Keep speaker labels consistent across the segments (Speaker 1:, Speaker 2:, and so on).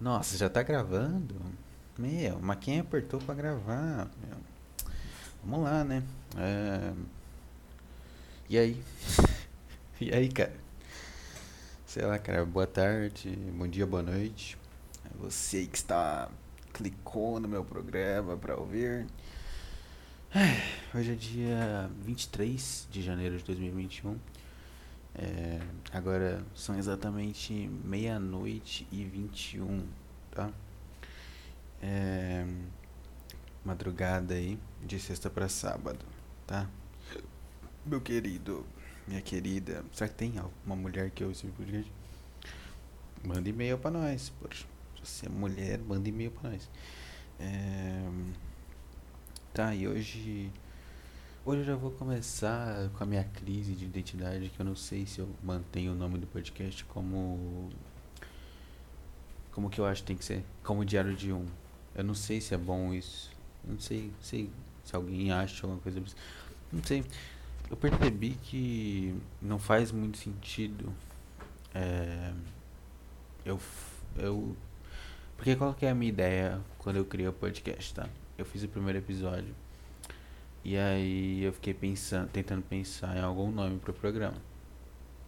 Speaker 1: Nossa, já tá gravando? Meu, mas quem apertou pra gravar? Meu. Vamos lá, né? É... E aí? e aí, cara? Sei lá, cara, boa tarde, bom dia, boa noite. É você que está clicou no meu programa pra ouvir. Hoje é dia 23 de janeiro de 2021. É, agora são exatamente meia-noite e 21, tá? É, madrugada aí, de sexta para sábado, tá? Meu querido, minha querida, será que tem uma mulher que ouve esse podcast? Manda e-mail pra nós, poxa. Se você é mulher, manda e-mail pra nós. É, tá, e hoje Hoje eu já vou começar com a minha crise de identidade, que eu não sei se eu mantenho o nome do podcast como. Como que eu acho que tem que ser? Como diário de um. Eu não sei se é bom isso. Não sei, sei se alguém acha alguma coisa. Não sei. Eu percebi que não faz muito sentido. É, eu. Eu. Porque qual que é a minha ideia quando eu criei o podcast, tá? Eu fiz o primeiro episódio e aí eu fiquei pensando, tentando pensar em algum nome pro programa.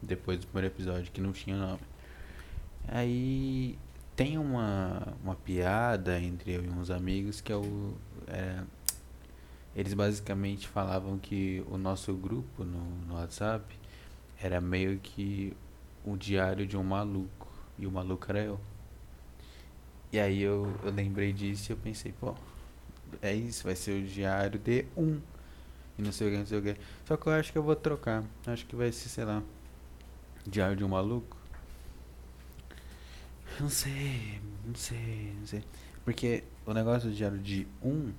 Speaker 1: Depois do primeiro episódio que não tinha nome. Aí tem uma, uma piada entre eu e uns amigos que é o. É, eles basicamente falavam que o nosso grupo no, no WhatsApp era meio que o diário de um maluco. E o maluco era eu. E aí eu, eu lembrei disso e eu pensei, pô, é isso, vai ser o diário de um. E não sei o que, não sei o que. Só que eu acho que eu vou trocar. Acho que vai ser, sei lá, diário de um maluco. Não sei, não sei, não sei. Porque o negócio do diário de um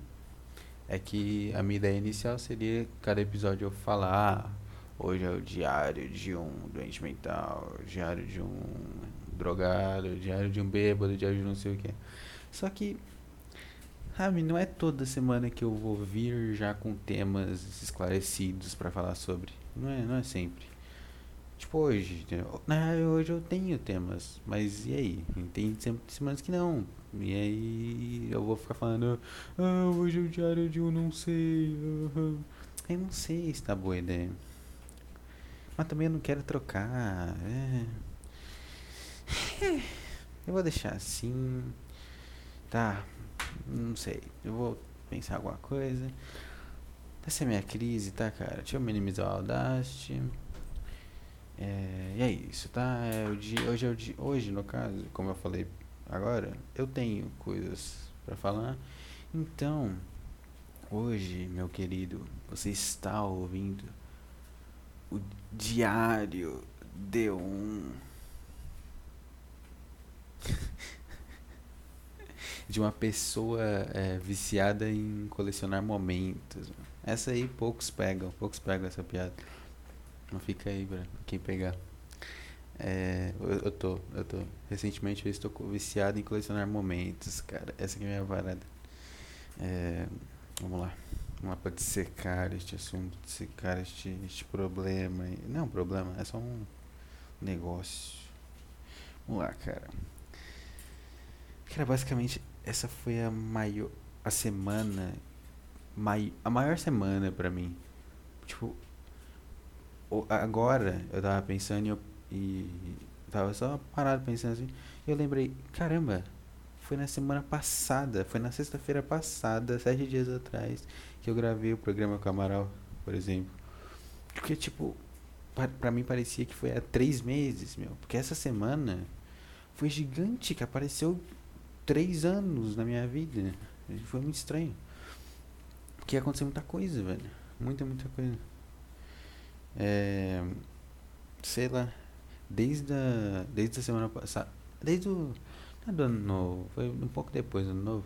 Speaker 1: é que a minha ideia inicial seria cada episódio eu falar. Hoje é o diário de um doente mental, diário de um drogado, diário de um bêbado, diário de não sei o que. Só que Sabe, não é toda semana que eu vou vir já com temas esclarecidos para falar sobre. Não é, não é sempre. Tipo hoje, né, hoje eu tenho temas, mas e aí? Tem semanas que não. E aí eu vou ficar falando, ah, hoje é o diário de um não sei. Uh, eu não sei se tá boa ideia. Mas também eu não quero trocar. É. Eu vou deixar assim. Tá, não sei. Eu vou pensar alguma coisa. Essa é a minha crise, tá, cara? Deixa eu minimizar o Audacity. É, e é isso, tá? É o dia, hoje é o dia, hoje, no caso, como eu falei agora, eu tenho coisas para falar. Então, hoje, meu querido, você está ouvindo o Diário de um de uma pessoa é, viciada em colecionar momentos. Essa aí poucos pegam, poucos pegam essa piada. Não fica aí pra quem pegar. É, eu, eu tô, eu tô. Recentemente eu estou viciado em colecionar momentos, cara. Essa aqui é a minha varada. É, vamos lá. Vamos lá pra dissecar este assunto, dissecar este, este problema. Não, problema, é só um negócio. Vamos lá, cara. Cara, basicamente essa foi a maior a semana mai, a maior semana para mim. Tipo, agora eu tava pensando e, eu, e tava só parado pensando assim, e eu lembrei, caramba, foi na semana passada, foi na sexta-feira passada, sete dias atrás, que eu gravei o programa com Amaral, por exemplo. Porque, tipo, pra, mim parecia que foi há três meses, meu. Porque essa semana foi gigante, que apareceu três anos na minha vida. Foi muito estranho. Porque aconteceu muita coisa, velho. Muita, muita coisa. É, sei lá. Desde a, desde a semana passada. Desde o. Não é do ano novo. Foi um pouco depois do ano novo.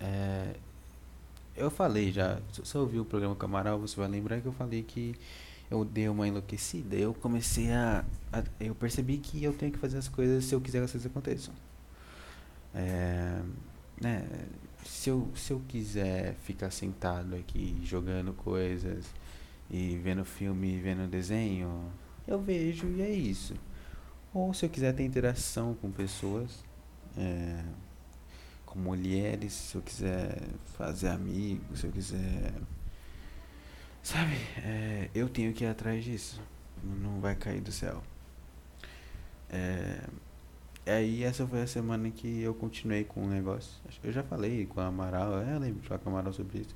Speaker 1: É, eu falei já. Se você ouviu o programa Camaral, você vai lembrar que eu falei que eu dei uma enlouquecida. Eu comecei a, a, Eu percebi que eu tenho que fazer as coisas se eu quiser que as coisas aconteçam. É, né, se, eu, se eu quiser ficar sentado aqui jogando coisas e vendo filme, vendo desenho, eu vejo e é isso. Ou se eu quiser ter interação com pessoas, é, com mulheres, se eu quiser fazer amigos, se eu quiser. Sabe, é, eu tenho que ir atrás disso. Não vai cair do céu. É, aí essa foi a semana que eu continuei com o negócio. Eu já falei com a Amaral, eu lembro de falar com a Amaral sobre isso.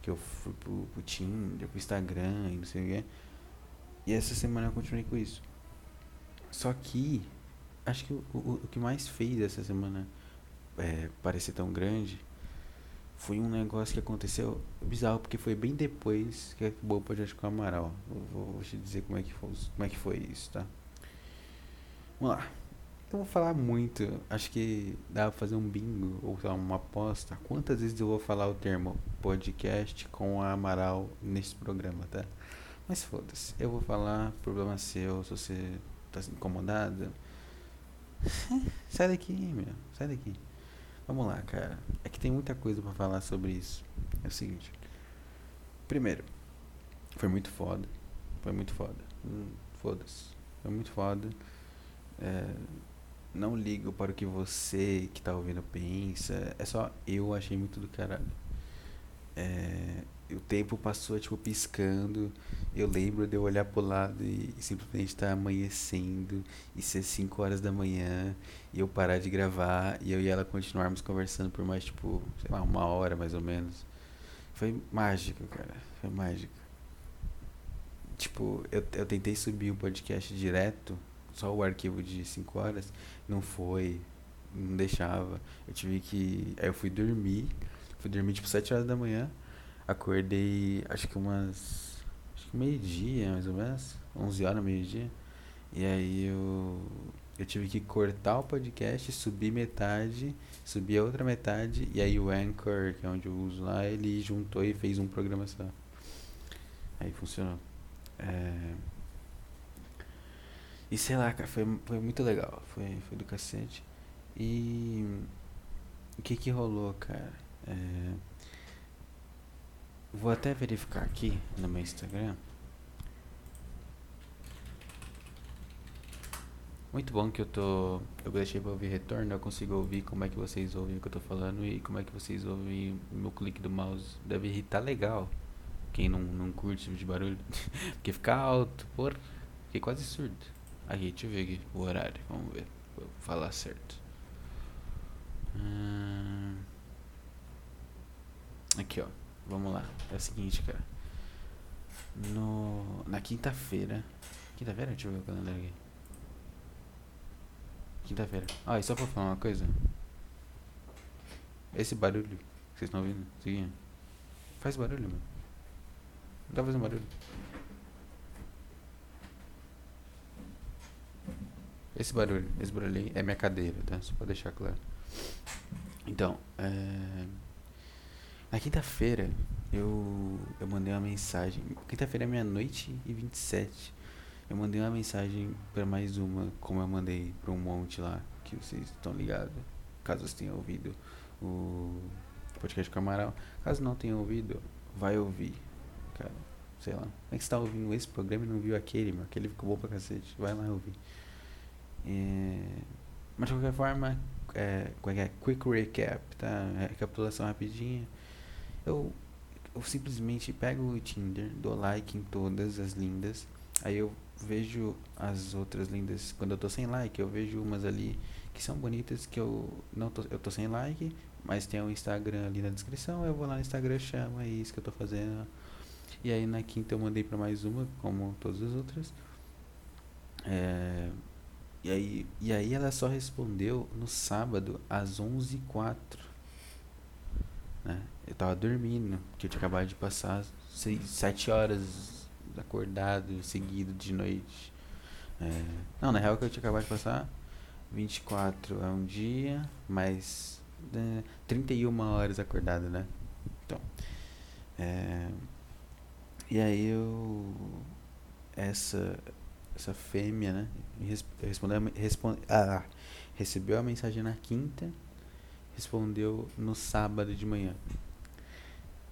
Speaker 1: Que eu fui pro, pro Tinder, pro Instagram e não sei o que. E essa semana eu continuei com isso. Só que acho que o, o, o que mais fez essa semana é, parecer tão grande foi um negócio que aconteceu bizarro, porque foi bem depois que acabou o podcast com o Amaral. Vou, te dizer como é, que foi, como é que foi isso, tá? Vamos lá. Eu vou falar muito. Acho que dá pra fazer um bingo ou uma aposta. Quantas vezes eu vou falar o termo podcast com a Amaral nesse programa, tá? Mas foda-se. Eu vou falar, problema seu, se você tá incomodado. sai daqui, meu. Sai daqui. Vamos lá, cara. É que tem muita coisa para falar sobre isso. É o seguinte. Primeiro, foi muito foda. Foi muito foda. Hum, Foda-se. Foi muito foda. É, não ligo para o que você que tá ouvindo pensa. É só eu achei muito do caralho. É, o tempo passou, tipo, piscando. Eu lembro de eu olhar pro lado e, e simplesmente tá amanhecendo e ser 5 horas da manhã e eu parar de gravar e eu e ela continuarmos conversando por mais, tipo, sei lá, uma hora mais ou menos. Foi mágico, cara. Foi mágico. Tipo, eu, eu tentei subir o podcast direto, só o arquivo de 5 horas, não foi, não deixava. Eu tive que. Aí eu fui dormir, fui dormir tipo 7 horas da manhã. Acordei, acho que umas. Acho que meio-dia, mais ou menos. 11 horas, meio-dia. E aí eu. Eu tive que cortar o podcast, subir metade, subir a outra metade. E aí o Anchor, que é onde eu uso lá, ele juntou e fez um programa só. Aí funcionou. É... E sei lá, cara, foi, foi muito legal. Foi, foi do cacete. E. O que que rolou, cara? É Vou até verificar aqui no meu Instagram. Muito bom que eu tô. Eu deixei pra ouvir retorno, eu consigo ouvir como é que vocês ouvem o que eu tô falando e como é que vocês ouvem o meu clique do mouse. Deve irritar legal. Quem não, não curte esse tipo de barulho. Porque fica alto, por. Fiquei quase surdo. Aqui, deixa eu ver aqui o horário. Vamos ver. Vou falar certo. Hum... Aqui, ó. Vamos lá. É o seguinte, cara. No, na quinta-feira. Quinta-feira? Deixa eu ver o calendário aqui. Quinta-feira. Ah, e só pra falar uma coisa. Esse barulho que vocês estão ouvindo, seguinte. Faz barulho, mano. Não tá fazendo barulho. Esse barulho, esse barulho aí é minha cadeira, tá? Só pra deixar claro. Então, é. Na quinta-feira, eu, eu mandei uma mensagem. Quinta-feira é meia-noite e 27. Eu mandei uma mensagem para mais uma, como eu mandei para um monte lá, que vocês estão ligados. Caso vocês tenham ouvido o podcast com Amaral. Caso não tenham ouvido, vai ouvir. Cara, sei lá. Como é que você tá ouvindo esse programa e não viu aquele, meu? Aquele ficou bom pra cacete. Vai lá ouvir. É... Mas de qualquer forma, é, é, é? Quick recap, tá? Recapitulação rapidinha eu, eu simplesmente pego o Tinder, dou like em todas as lindas, aí eu vejo as outras lindas, quando eu tô sem like, eu vejo umas ali que são bonitas que eu não tô, eu tô sem like, mas tem o um Instagram ali na descrição, eu vou lá no Instagram, chama, é isso que eu tô fazendo. E aí na quinta eu mandei para mais uma, como todas as outras. É, e, aí, e aí ela só respondeu no sábado às 11h04. Né? Eu tava dormindo, que eu tinha acabado de passar seis, sete horas acordado, seguido de noite. É, não, na real que eu tinha acabado de passar 24 é um dia, mais né, 31 horas acordado, né? Então. É, e aí eu. Essa. Essa fêmea, né? Respondeu, responde, ah, recebeu a mensagem na quinta respondeu no sábado de manhã.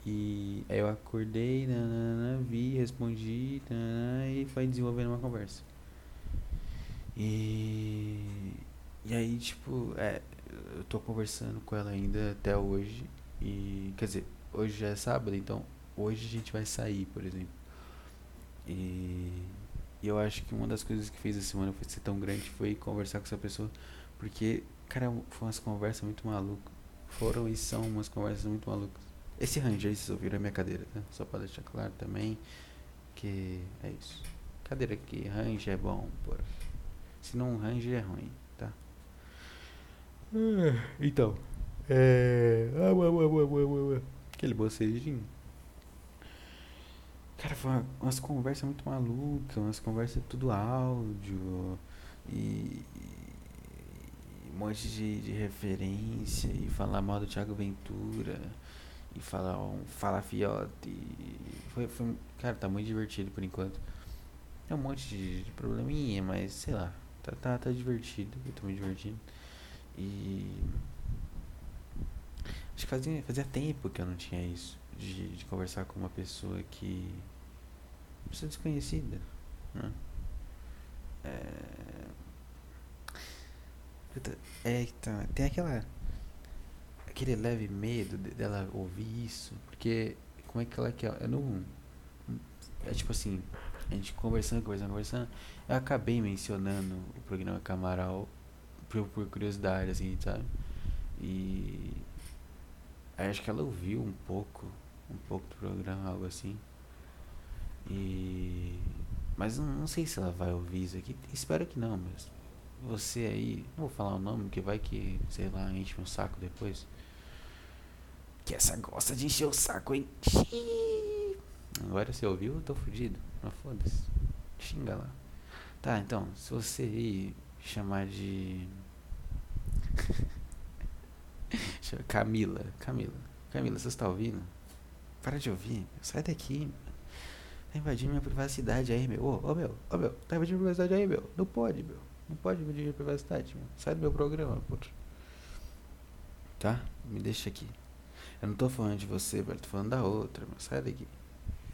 Speaker 1: E aí eu acordei, nanana, vi, respondi nanana, e foi desenvolvendo uma conversa. E, e aí, tipo, é, eu tô conversando com ela ainda até hoje. E. Quer dizer, hoje já é sábado, então hoje a gente vai sair, por exemplo. E, e eu acho que uma das coisas que fez a semana foi ser tão grande foi conversar com essa pessoa. Porque, cara, foi umas conversas muito malucas. Foram e são umas conversas muito malucas. Esse range aí, vocês ouviram a minha cadeira, tá? Só pra deixar claro também que é isso. Cadeira aqui, range é bom, pô. Se não range é ruim, tá? Ah, então, é. Aquele bocejinho. Cara, foi uma, umas conversas muito malucas, umas conversas tudo áudio e, e um monte de, de referência e falar mal do Thiago Ventura e falar um fala fiote. Foi, foi, cara, tá muito divertido por enquanto. Tem um monte de, de probleminha, mas sei lá, tá, tá, tá divertido, eu tô muito divertido. E acho que fazia, fazia tempo que eu não tinha isso, de, de conversar com uma pessoa que pessoa desconhecida. Né? É... é, então, tem aquela aquele leve medo de, dela ouvir isso, porque como é que ela quer, eu não é tipo assim, a gente conversando, conversando, conversando, eu acabei mencionando o programa Camaral por, por curiosidade, assim, sabe? E aí acho que ela ouviu um pouco, um pouco do programa, algo assim. E. Mas não, não sei se ela vai ouvir isso aqui. Espero que não, mas. Você aí. Não vou falar o nome, porque vai que, sei lá, enche meu saco depois. Que essa gosta de encher o saco, hein? Agora você ouviu, eu tô fudido. Mas foda-se. Xinga lá. Tá, então, se você aí chamar de. Camila, Camila. Camila, você está ouvindo? Para de ouvir. Sai daqui. Tá invadindo minha privacidade aí, meu. Ô, oh, meu, ô, oh, meu. Tá invadindo minha privacidade aí, meu. Não pode, meu. Não pode invadir minha privacidade, meu. Sai do meu programa, pô. Tá? Me deixa aqui. Eu não tô falando de você, velho. Tô falando da outra, meu. Sai daqui.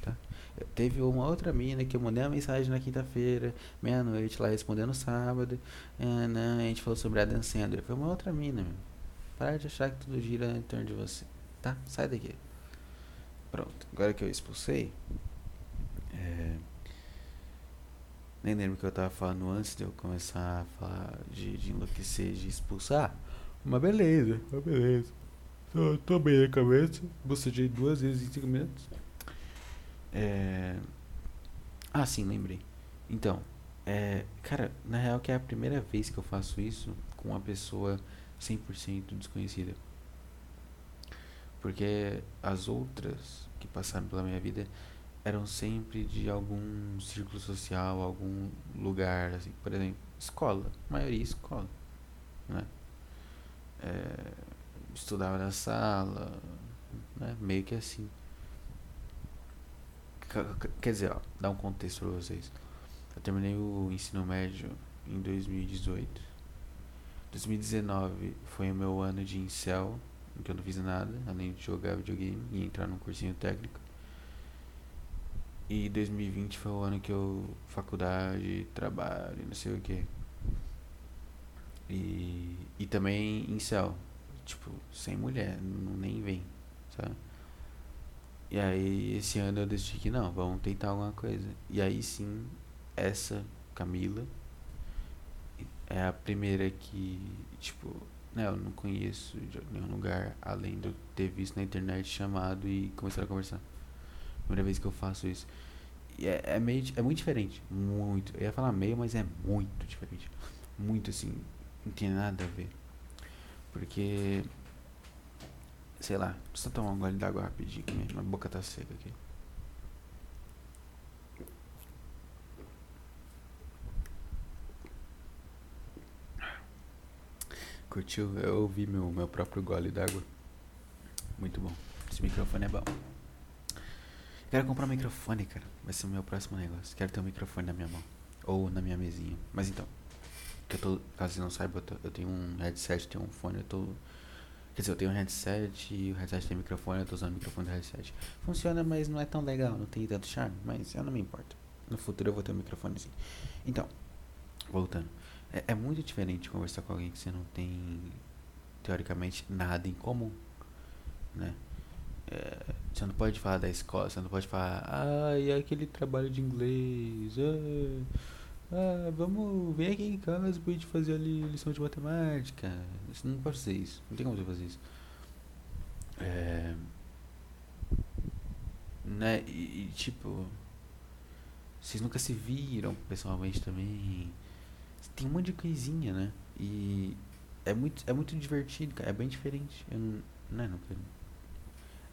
Speaker 1: Tá? Eu, teve uma outra mina que eu mandei uma mensagem na quinta-feira, meia-noite, lá respondendo sábado. Não, a gente falou sobre a Dan Sandler. Foi uma outra mina, meu. Para de achar que tudo gira em torno de você. Tá? Sai daqui. Pronto. Agora que eu expulsei, é, nem lembro que eu tava falando antes de eu começar a falar de, de enlouquecer, de expulsar. Mas beleza, mas beleza. Tô, tô bem na cabeça. Bocejei duas vezes em 5 minutos. É... Ah, sim, lembrei. Então, é, cara, na real que é a primeira vez que eu faço isso com uma pessoa 100% desconhecida. Porque as outras que passaram pela minha vida eram sempre de algum círculo social, algum lugar, assim, por exemplo, escola, maioria escola, né? É, estudava na sala, né? Meio que assim. Quer dizer, ó, dar um contexto pra vocês. Eu terminei o ensino médio em 2018. 2019 foi o meu ano de incel, que eu não fiz nada, além de jogar videogame e entrar num cursinho técnico. E 2020 foi o ano que eu. faculdade, trabalho, não sei o que. E, e também em céu. Tipo, sem mulher, não, nem vem, sabe? E aí esse ano eu decidi que não, vamos tentar alguma coisa. E aí sim, essa Camila é a primeira que, tipo, né, eu não conheço de nenhum lugar além de eu ter visto na internet chamado e começar a conversar. Primeira vez que eu faço isso. E é, é meio. É muito diferente. Muito. Eu ia falar meio, mas é muito diferente. Muito assim. Não tem nada a ver. Porque. Sei lá. Precisa tomar um gole d'água rapidinho. Minha boca tá seca aqui. Curtiu? Eu ouvi meu, meu próprio gole d'água. Muito bom. Esse microfone é bom. Quero comprar um microfone, cara. Vai ser o meu próximo negócio. Quero ter um microfone na minha mão. Ou na minha mesinha. Mas então. Que eu tô, caso você não saiba, eu, tô, eu tenho um headset, tenho um fone, eu tô. Quer dizer, eu tenho um headset e o headset tem microfone, eu tô usando o microfone do headset. Funciona, mas não é tão legal, não tem tanto charme, mas eu não me importo. No futuro eu vou ter um microfone assim. Então, voltando. É, é muito diferente conversar com alguém que você não tem teoricamente, nada em comum, né? É, você não pode falar da escola, você não pode falar, ah, e aquele trabalho de inglês, ah, ah, vamos, vem aqui em casa pra gente fazer ali lição de matemática. Você não pode fazer isso, não tem como você fazer isso. É, né, e, e tipo, vocês nunca se viram pessoalmente também. Tem um monte de coisinha, né? E é muito, é muito divertido, cara. É bem diferente. Eu não, não,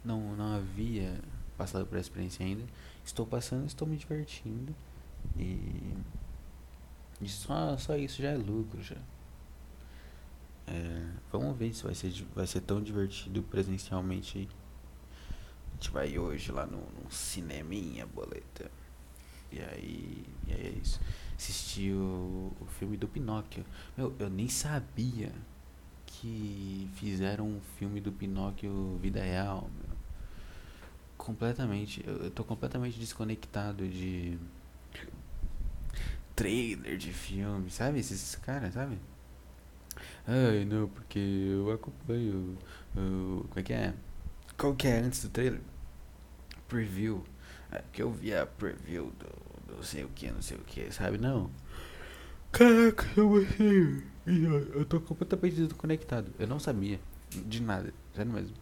Speaker 1: não, não havia passado por essa experiência ainda. Estou passando, estou me divertindo. E, e só, só isso já é lucro já. É, vamos ver se vai ser, vai ser tão divertido presencialmente. A gente vai hoje lá no, no cineminha, boleta. E aí, e aí é isso. Assisti o, o filme do Pinóquio. Meu, eu nem sabia que fizeram um filme do Pinóquio vida real, meu. Completamente. Eu, eu tô completamente desconectado de trailer de filme, sabe? Esses caras, sabe? Ai, não, porque eu acompanho. Uh, como é que é? Qual que é antes do trailer? Preview. É, porque eu vi a preview do não sei o que, não sei o que, sabe? Não. Caraca, eu gostei. Eu tô completamente desconectado. Eu não sabia de nada, sério mesmo.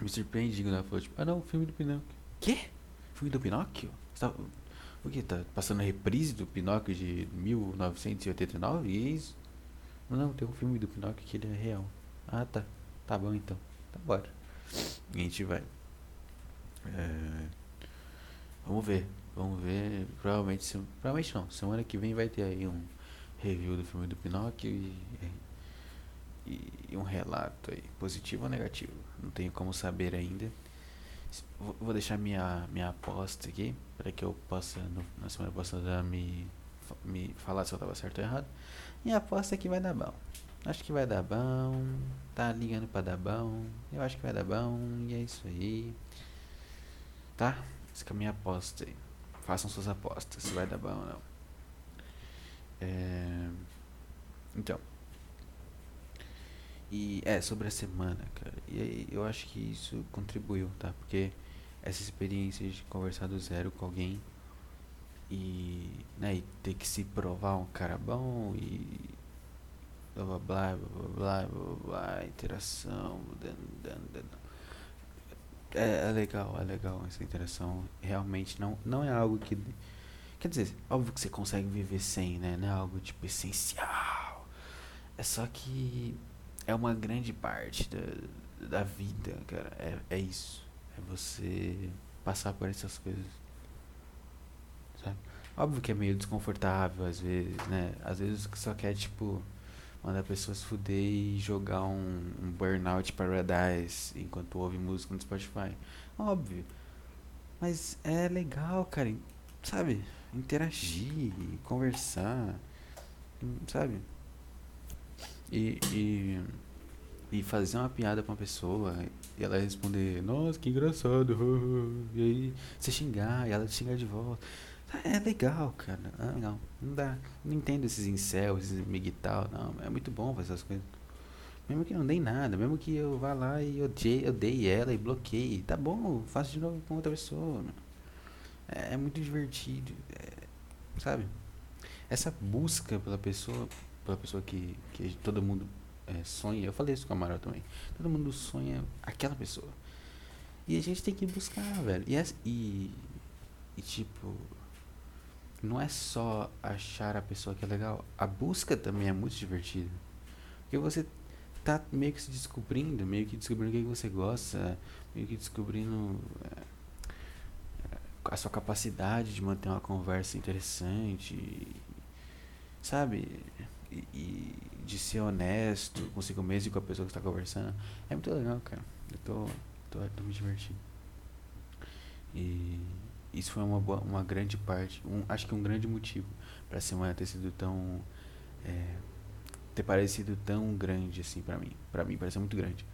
Speaker 1: Me surpreendi quando ela falou, tipo, ah não, filme do Pinóquio. Quê? Filme do Pinóquio? Você tá, o que? Tá passando a reprise do Pinóquio de 1989? E é isso? Não, tem um filme do Pinóquio que ele é real. Ah, tá. Tá bom então. Tá bora. E a gente vai. É... Vamos ver. Vamos ver. Provavelmente, se... provavelmente não. Semana que vem vai ter aí um review do filme do Pinóquio e, e, e um relato aí, positivo ou negativo. Não tenho como saber ainda. Vou deixar minha, minha aposta aqui para que eu possa no, na semana passada me, me falar se eu estava certo ou errado. Minha aposta é que vai dar bom. Acho que vai dar bom. Tá ligando para dar bom. Eu acho que vai dar bom. E é isso aí. Tá? Essa é a minha aposta aí. Façam suas apostas se vai dar bom ou não. É... Então. E é, sobre a semana, cara. E aí, eu acho que isso contribuiu, tá? Porque essa experiência de conversar do zero com alguém e, né, e ter que se provar um cara bom e blá blá blá blá blá blá, blá interação. Dan, dan, dan. É, é legal, é legal essa interação. Realmente não, não é algo que. Quer dizer, óbvio que você consegue viver sem, né? Não é algo tipo essencial. É só que é uma grande parte da, da vida, cara. É, é isso. É você passar por essas coisas. Sabe? Óbvio que é meio desconfortável às vezes, né? Às vezes só quer, tipo, mandar pessoas fuder e jogar um, um Burnout Paradise enquanto ouve música no Spotify. Óbvio. Mas é legal, cara. Sabe? Interagir, conversar. Sabe? E, e, e fazer uma piada pra uma pessoa e ela responder, nossa, que engraçado. E aí você xingar e ela te xingar de volta. É legal, cara. É legal. Não dá. Não entendo esses incels, esses miguital. Não, é muito bom fazer essas coisas. Mesmo que não dê nada, mesmo que eu vá lá e odeie, odeie ela e bloqueie. Tá bom, faço de novo com outra pessoa. É, é muito divertido. É, sabe? Essa busca pela pessoa, pela pessoa que, que todo mundo é, sonha. Eu falei isso com a Amaral também. Todo mundo sonha aquela pessoa. E a gente tem que buscar, velho. E, e, e tipo, não é só achar a pessoa que é legal, a busca também é muito divertida. Porque você tá meio que se descobrindo, meio que descobrindo o que, você gosta, meio que descobrindo é, a sua capacidade de manter uma conversa interessante, sabe? E, e, de ser honesto consigo mesmo e com a pessoa que está conversando. É muito legal, cara. Eu tô, tô, tô me divertindo. E isso foi uma, uma grande parte, um, acho que um grande motivo para a semana ter sido tão. É, ter parecido tão grande assim para mim. para mim pareceu muito grande.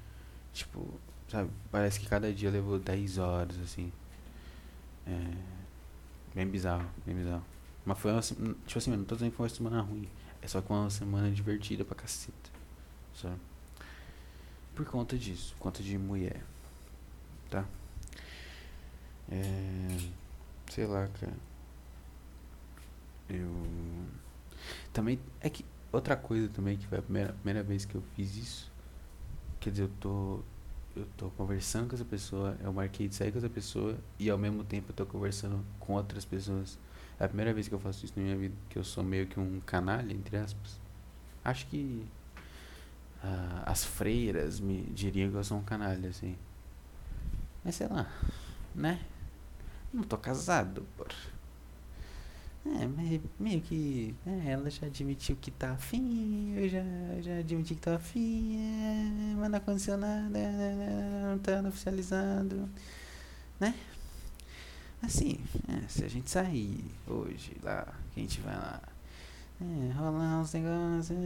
Speaker 1: Tipo, sabe, parece que cada dia levou 10 horas assim. É, bem bizarro, bem bizarro. Mas foi uma, tipo assim, não tô dizendo que foi uma semana ruim. É só que uma semana divertida pra caceta. Sabe? Por conta disso, por conta de mulher. Tá? É. Sei lá, cara. Eu. Também. É que. Outra coisa também, que foi a primeira, primeira vez que eu fiz isso. Quer dizer, eu tô. Eu tô conversando com essa pessoa, eu marquei de sair com essa pessoa e ao mesmo tempo eu tô conversando com outras pessoas. É a primeira vez que eu faço isso na minha vida, que eu sou meio que um canalha, entre aspas. Acho que uh, as freiras me diriam que eu sou um canalha, assim. Mas sei lá, né? Não tô casado, porra. É, meio que. É, ela já admitiu que tá afim, eu já, já admiti que tá afim, é, mas não aconteceu nada, não tá oficializado, né? Assim, é, se a gente sair hoje lá, que a gente vai lá, é, rolar uns negócios,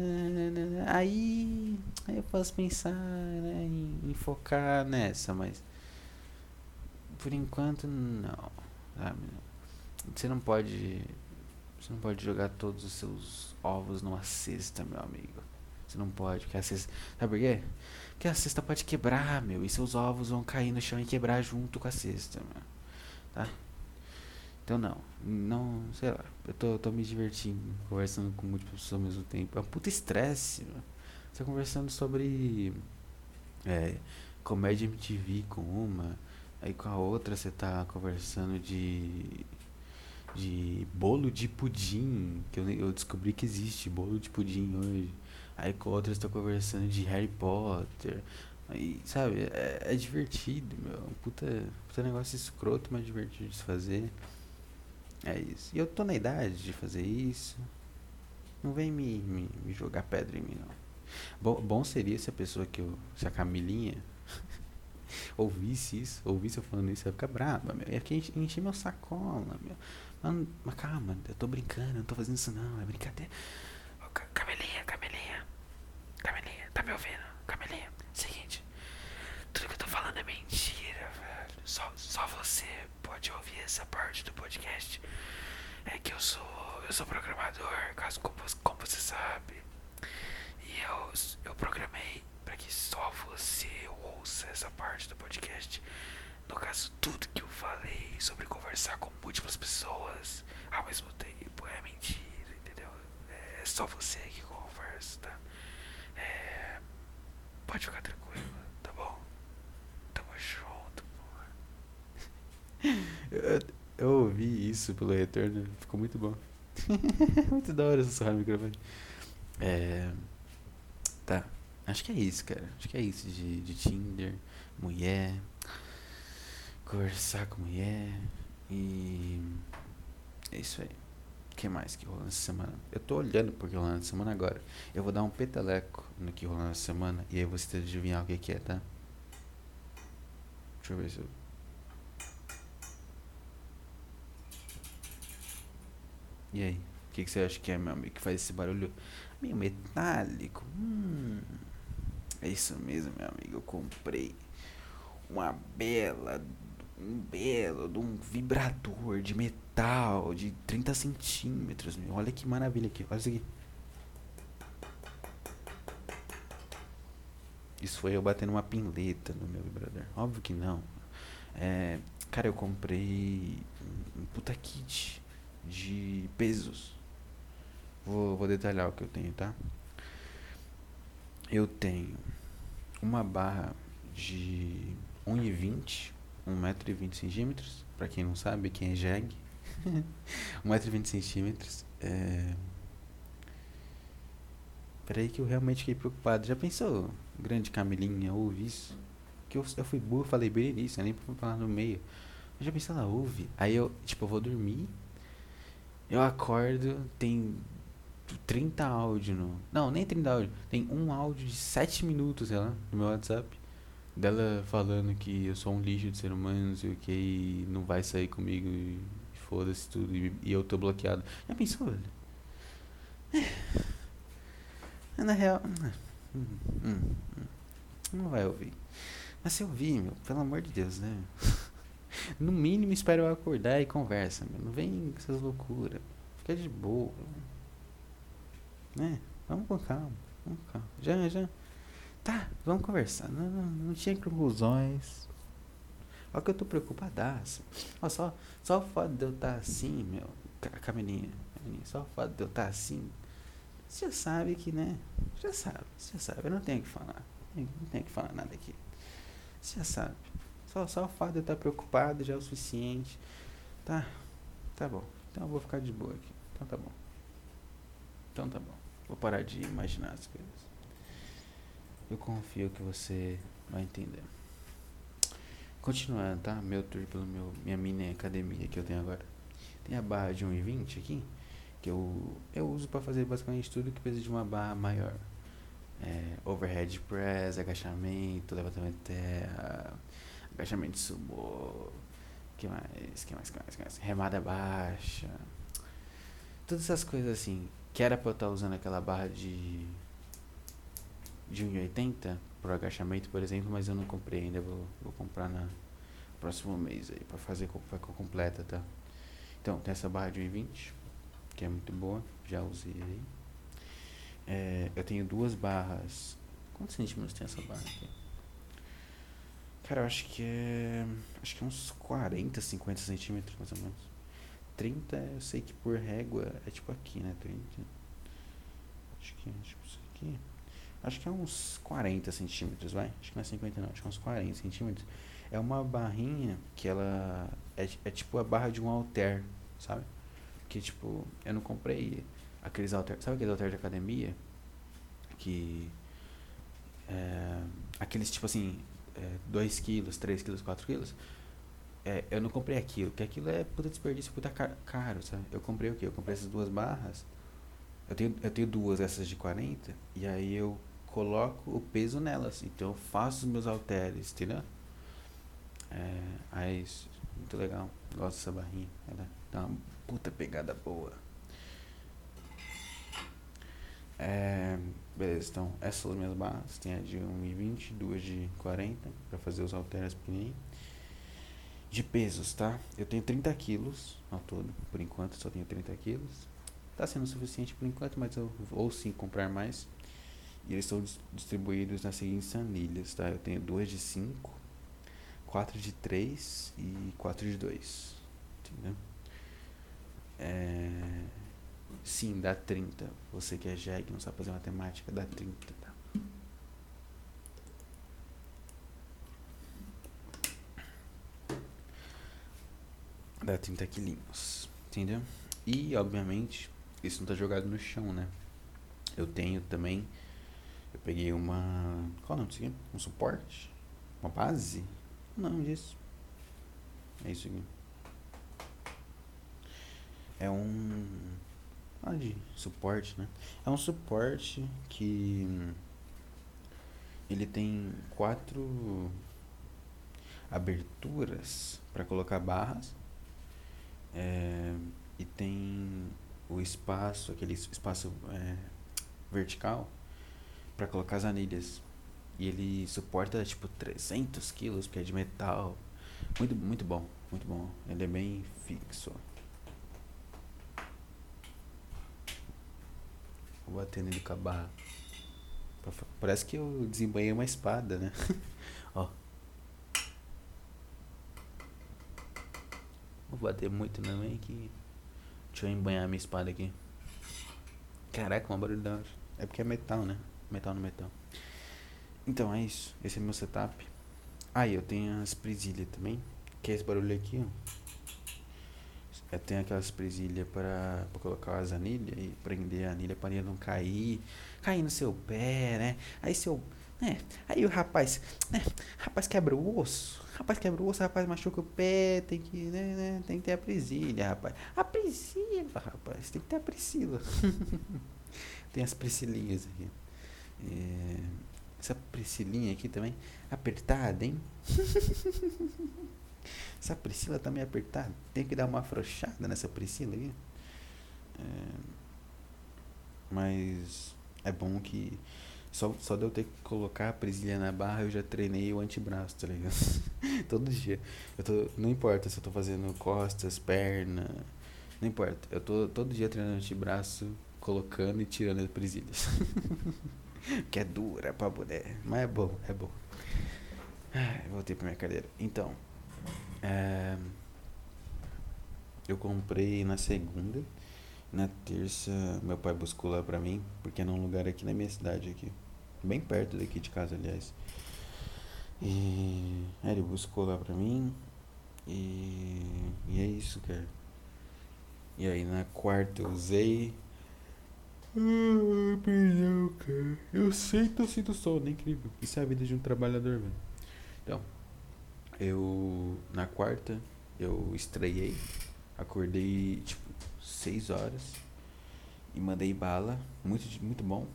Speaker 1: aí, aí eu posso pensar né, em, em focar nessa, mas por enquanto não, sabe? Você não pode você não pode jogar todos os seus ovos numa cesta, meu amigo. Você não pode, porque a cesta. Sabe por quê? Porque a cesta pode quebrar, meu. E seus ovos vão cair no chão e quebrar junto com a cesta, meu. Tá? Então não. Não, sei lá. Eu tô, tô me divertindo, conversando com múltiplas pessoas ao mesmo tempo. É um puta estresse, meu. Você tá conversando sobre. É, comédia MTV com uma. Aí com a outra você tá conversando de de bolo de pudim, que eu, eu descobri que existe bolo de pudim hoje. Aí com outras estou conversando de Harry Potter. Aí, sabe, é, é divertido, meu. Um puta, puta negócio escroto, mas divertido de se fazer. É isso. E eu tô na idade de fazer isso. Não vem me, me, me jogar pedra em mim, não. Bom, bom seria se a pessoa que eu. Se a Camilinha ouvisse isso, ouvisse eu falando isso, ia ficar brava, meu. Ia encher meu sacola, meu. Mano, mas calma, eu tô brincando, eu não tô fazendo isso não, é brincadeira. Oh, Camelinha, Camelinha, Camelinha, tá me ouvindo? Camelinha, seguinte, tudo que eu tô falando é mentira, velho. Só, só você pode ouvir essa parte do podcast. É que eu sou, eu sou programador, caso como, como você sabe. E eu, eu programei para que só você ouça essa parte do podcast. No caso, tudo que eu falei sobre conversar com múltiplas pessoas ao mesmo tempo é mentira, entendeu? É só você que conversa, tá? É, pode ficar tranquilo, tá bom? Tamo junto, porra. Eu, ouvi isso pelo retorno, ficou muito bom. muito da hora sussurrar no microfone. É. Tá. Acho que é isso, cara. Acho que é isso de, de Tinder, mulher conversar com mulher e é isso aí. O que mais que rolou nessa semana? Eu tô olhando porque rolou nessa semana agora. Eu vou dar um peteleco no que rolou nessa semana e aí você tem que adivinhar o que, que é, tá? Deixa eu ver se eu. E aí? O que, que você acha que é, meu amigo? Que faz esse barulho meio metálico? Hum, é isso mesmo, meu amigo. Eu comprei uma bela um belo, de um vibrador de metal de 30 centímetros. Olha que maravilha aqui. Olha isso aqui. Isso foi eu batendo uma pinleta no meu vibrador. Óbvio que não. É, cara, eu comprei um, um puta kit de pesos. Vou, vou detalhar o que eu tenho, tá? Eu tenho uma barra de 1,20 1,20m centímetros, para quem não sabe, quem é jegue. 1,20m centímetros. É... Peraí que eu realmente fiquei preocupado. Já pensou, grande Camilinha, ouve isso? Que eu, eu fui burro, falei bem nisso, nem pra falar no meio. Eu já pensei, ela ouve. Aí eu, tipo, eu vou dormir. Eu acordo, tem 30 áudios no. Não, nem 30 áudios. Tem um áudio de 7 minutos, sei lá, no meu WhatsApp dela falando que eu sou um lixo de ser humano, sei o que, e não vai sair comigo e foda-se tudo, e, e, eu tô bloqueado. Já pensou, velho? É. Na real. Hum, hum, hum, não vai ouvir. Mas se ouvir, meu, pelo amor de Deus, né? No mínimo espero eu acordar e conversa, meu. Não vem com essas loucuras. Fica de boa. Né? Vamos com calma. Vamos com calma. Já, já. Tá, vamos conversar. Não, não, não tinha conclusões. Olha que eu tô preocupadaço. Olha só, só o fato de eu estar tá assim, meu. Camininha, Camininha, só o fato de eu estar tá assim. Você já sabe que, né? Já sabe, você já sabe. Eu não tenho que falar. Não tenho que falar nada aqui. Você já sabe. Só, só o fato de eu estar tá preocupado já é o suficiente. Tá, tá bom. Então eu vou ficar de boa aqui. Então tá bom. Então tá bom. Vou parar de imaginar as coisas. Eu confio que você vai entender. Continuando, tá? Meu tour pelo meu, minha mini academia que eu tenho agora. Tem a barra de 1,20 aqui, que eu, eu uso para fazer basicamente tudo que precisa de uma barra maior. É, overhead press, agachamento, levantamento de terra, agachamento de sumô, que mais, que mais, que mais, que mais, remada baixa, todas essas coisas assim, que era pra eu estar tá usando aquela barra de de 1,80 pro agachamento, por exemplo, mas eu não comprei ainda, vou, vou comprar na próximo mês aí, pra fazer com completa, tá? Então, tem essa barra de 1,20, que é muito boa, já usei aí. É, eu tenho duas barras. Quantos centímetros tem essa barra aqui? Cara, eu acho que é. Acho que é uns 40, 50 centímetros, mais ou menos. 30, eu sei que por régua é tipo aqui, né? 30. Acho que é tipo isso aqui. Acho que é uns 40 centímetros, vai? Acho que não é 50 não, acho que é uns 40 centímetros. É uma barrinha que ela. É, é tipo a barra de um alter, sabe? Que tipo, eu não comprei aqueles alter. Sabe aqueles alter de academia? Que. É, aqueles tipo assim, 2 é, quilos, 3 quilos, 4 quilos. É, eu não comprei aquilo, porque aquilo é puta desperdício, puta caro, sabe? Eu comprei o quê? Eu comprei essas duas barras. Eu tenho, eu tenho duas essas de 40, e aí eu coloco o peso nelas. Então eu faço os meus halteres, entendeu? É, aí, muito legal. Gosto dessa barrinha. Ela dá uma puta pegada boa. É, beleza, então essas são as minhas barras. Tem a de 1,20, duas de 40 para fazer os halteres pequenininhos. De pesos, tá? Eu tenho 30 quilos ao todo, por enquanto só tenho 30 quilos. Tá sendo suficiente por enquanto, mas eu vou sim comprar mais. E eles estão distribuídos nas seguintes anilhas, tá? Eu tenho duas de 5, 4 de 3 e 4 de 2. Entendeu? É... Sim, dá 30. Você que é jegue, não sabe fazer matemática, dá 30, tá? Dá 30 quilinhos, entendeu? E, obviamente, isso não tá jogado no chão, né? Eu tenho também. Eu peguei uma. Qual é o nome disso aqui? Um suporte? Uma base? O nome disso. É isso aqui. É um. Ah, de suporte, né? É um suporte que. Ele tem quatro aberturas para colocar barras. É, e tem o espaço, aquele espaço é, vertical para colocar as anilhas. E ele suporta tipo 300 quilos, porque é de metal. Muito, muito bom, muito bom. Ele é bem fixo. Vou bater nele com a barra. Parece que eu desembanhei uma espada, né? Ó. Vou bater muito hein? Que Deixa eu embanhar minha espada aqui. Caraca, uma barulho da hora. É porque é metal, né? Metal no metal. Então é isso. Esse é meu setup. Aí ah, eu tenho as presilhas também. Que é esse barulho aqui, ó. Eu tenho aquelas presilhas para colocar as anilhas e prender a anilha para não cair. Cair no seu pé, né? Aí seu. Né? Aí o rapaz. Né? Rapaz quebra o osso Rapaz, quebra o osso, rapaz, machuca o pé, tem que, né, né, tem que ter a Priscila, rapaz. A Priscila, rapaz, tem que ter a Priscila. tem as Priscilinhas aqui. É, essa Priscilinha aqui também, apertada, hein? essa Priscila também apertada. Tem que dar uma afrouxada nessa Priscila aqui. É, mas é bom que só, só de eu ter que colocar a presilha na barra, eu já treinei o antebraço, tá ligado? Todo dia. Eu tô, não importa se eu tô fazendo costas, perna, não importa. Eu tô todo dia treinando antebraço, colocando e tirando as presilhas. que é dura pra mulher. Mas é bom, é bom. Ah, voltei pra minha cadeira. Então, é, eu comprei na segunda. Na terça, meu pai buscou lá pra mim, porque é num lugar aqui na minha cidade aqui. Bem perto daqui de casa, aliás. E aí ele buscou lá pra mim. E, e é isso, cara. E aí na quarta eu usei. Ah, perdão, cara. Eu sei que eu sinto sono, é incrível. Isso é a vida de um trabalhador, velho. Então, eu. Na quarta, eu estreiei. Acordei, tipo, 6 horas. E mandei bala. Muito, muito bom.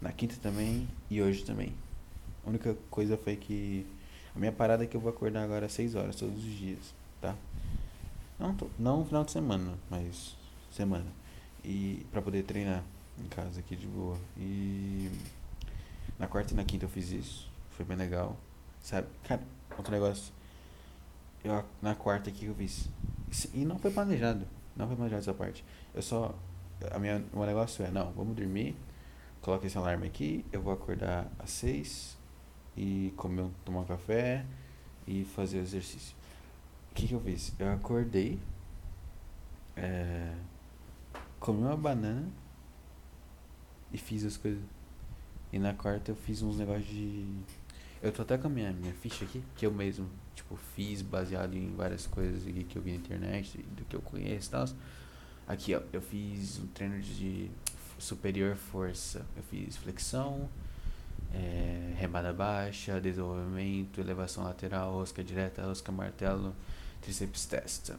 Speaker 1: Na quinta também. E hoje também. A única coisa foi que. A minha parada é que eu vou acordar agora às 6 horas todos os dias, tá? Não, tô, não final de semana, mas semana. E pra poder treinar em casa aqui de boa. E na quarta e na quinta eu fiz isso. Foi bem legal. Sabe? Cara, outro negócio. Eu, na quarta aqui eu fiz. E não foi planejado. Não foi planejado essa parte. Eu só. A minha, o negócio é, não, vamos dormir. Coloca esse alarme aqui. Eu vou acordar às seis. E comer, tomar café. E fazer o exercício. O que, que eu fiz? Eu acordei. É, comi uma banana. E fiz as coisas. E na quarta eu fiz uns negócios de. Eu tô até com a minha, minha ficha aqui, que eu mesmo, tipo, fiz baseado em várias coisas que eu vi na internet, do que eu conheço e tal. Aqui, ó, eu fiz um treino de superior força. Eu fiz flexão, é, remada baixa, desenvolvimento, elevação lateral, rosca direta, rosca martelo, tríceps testa.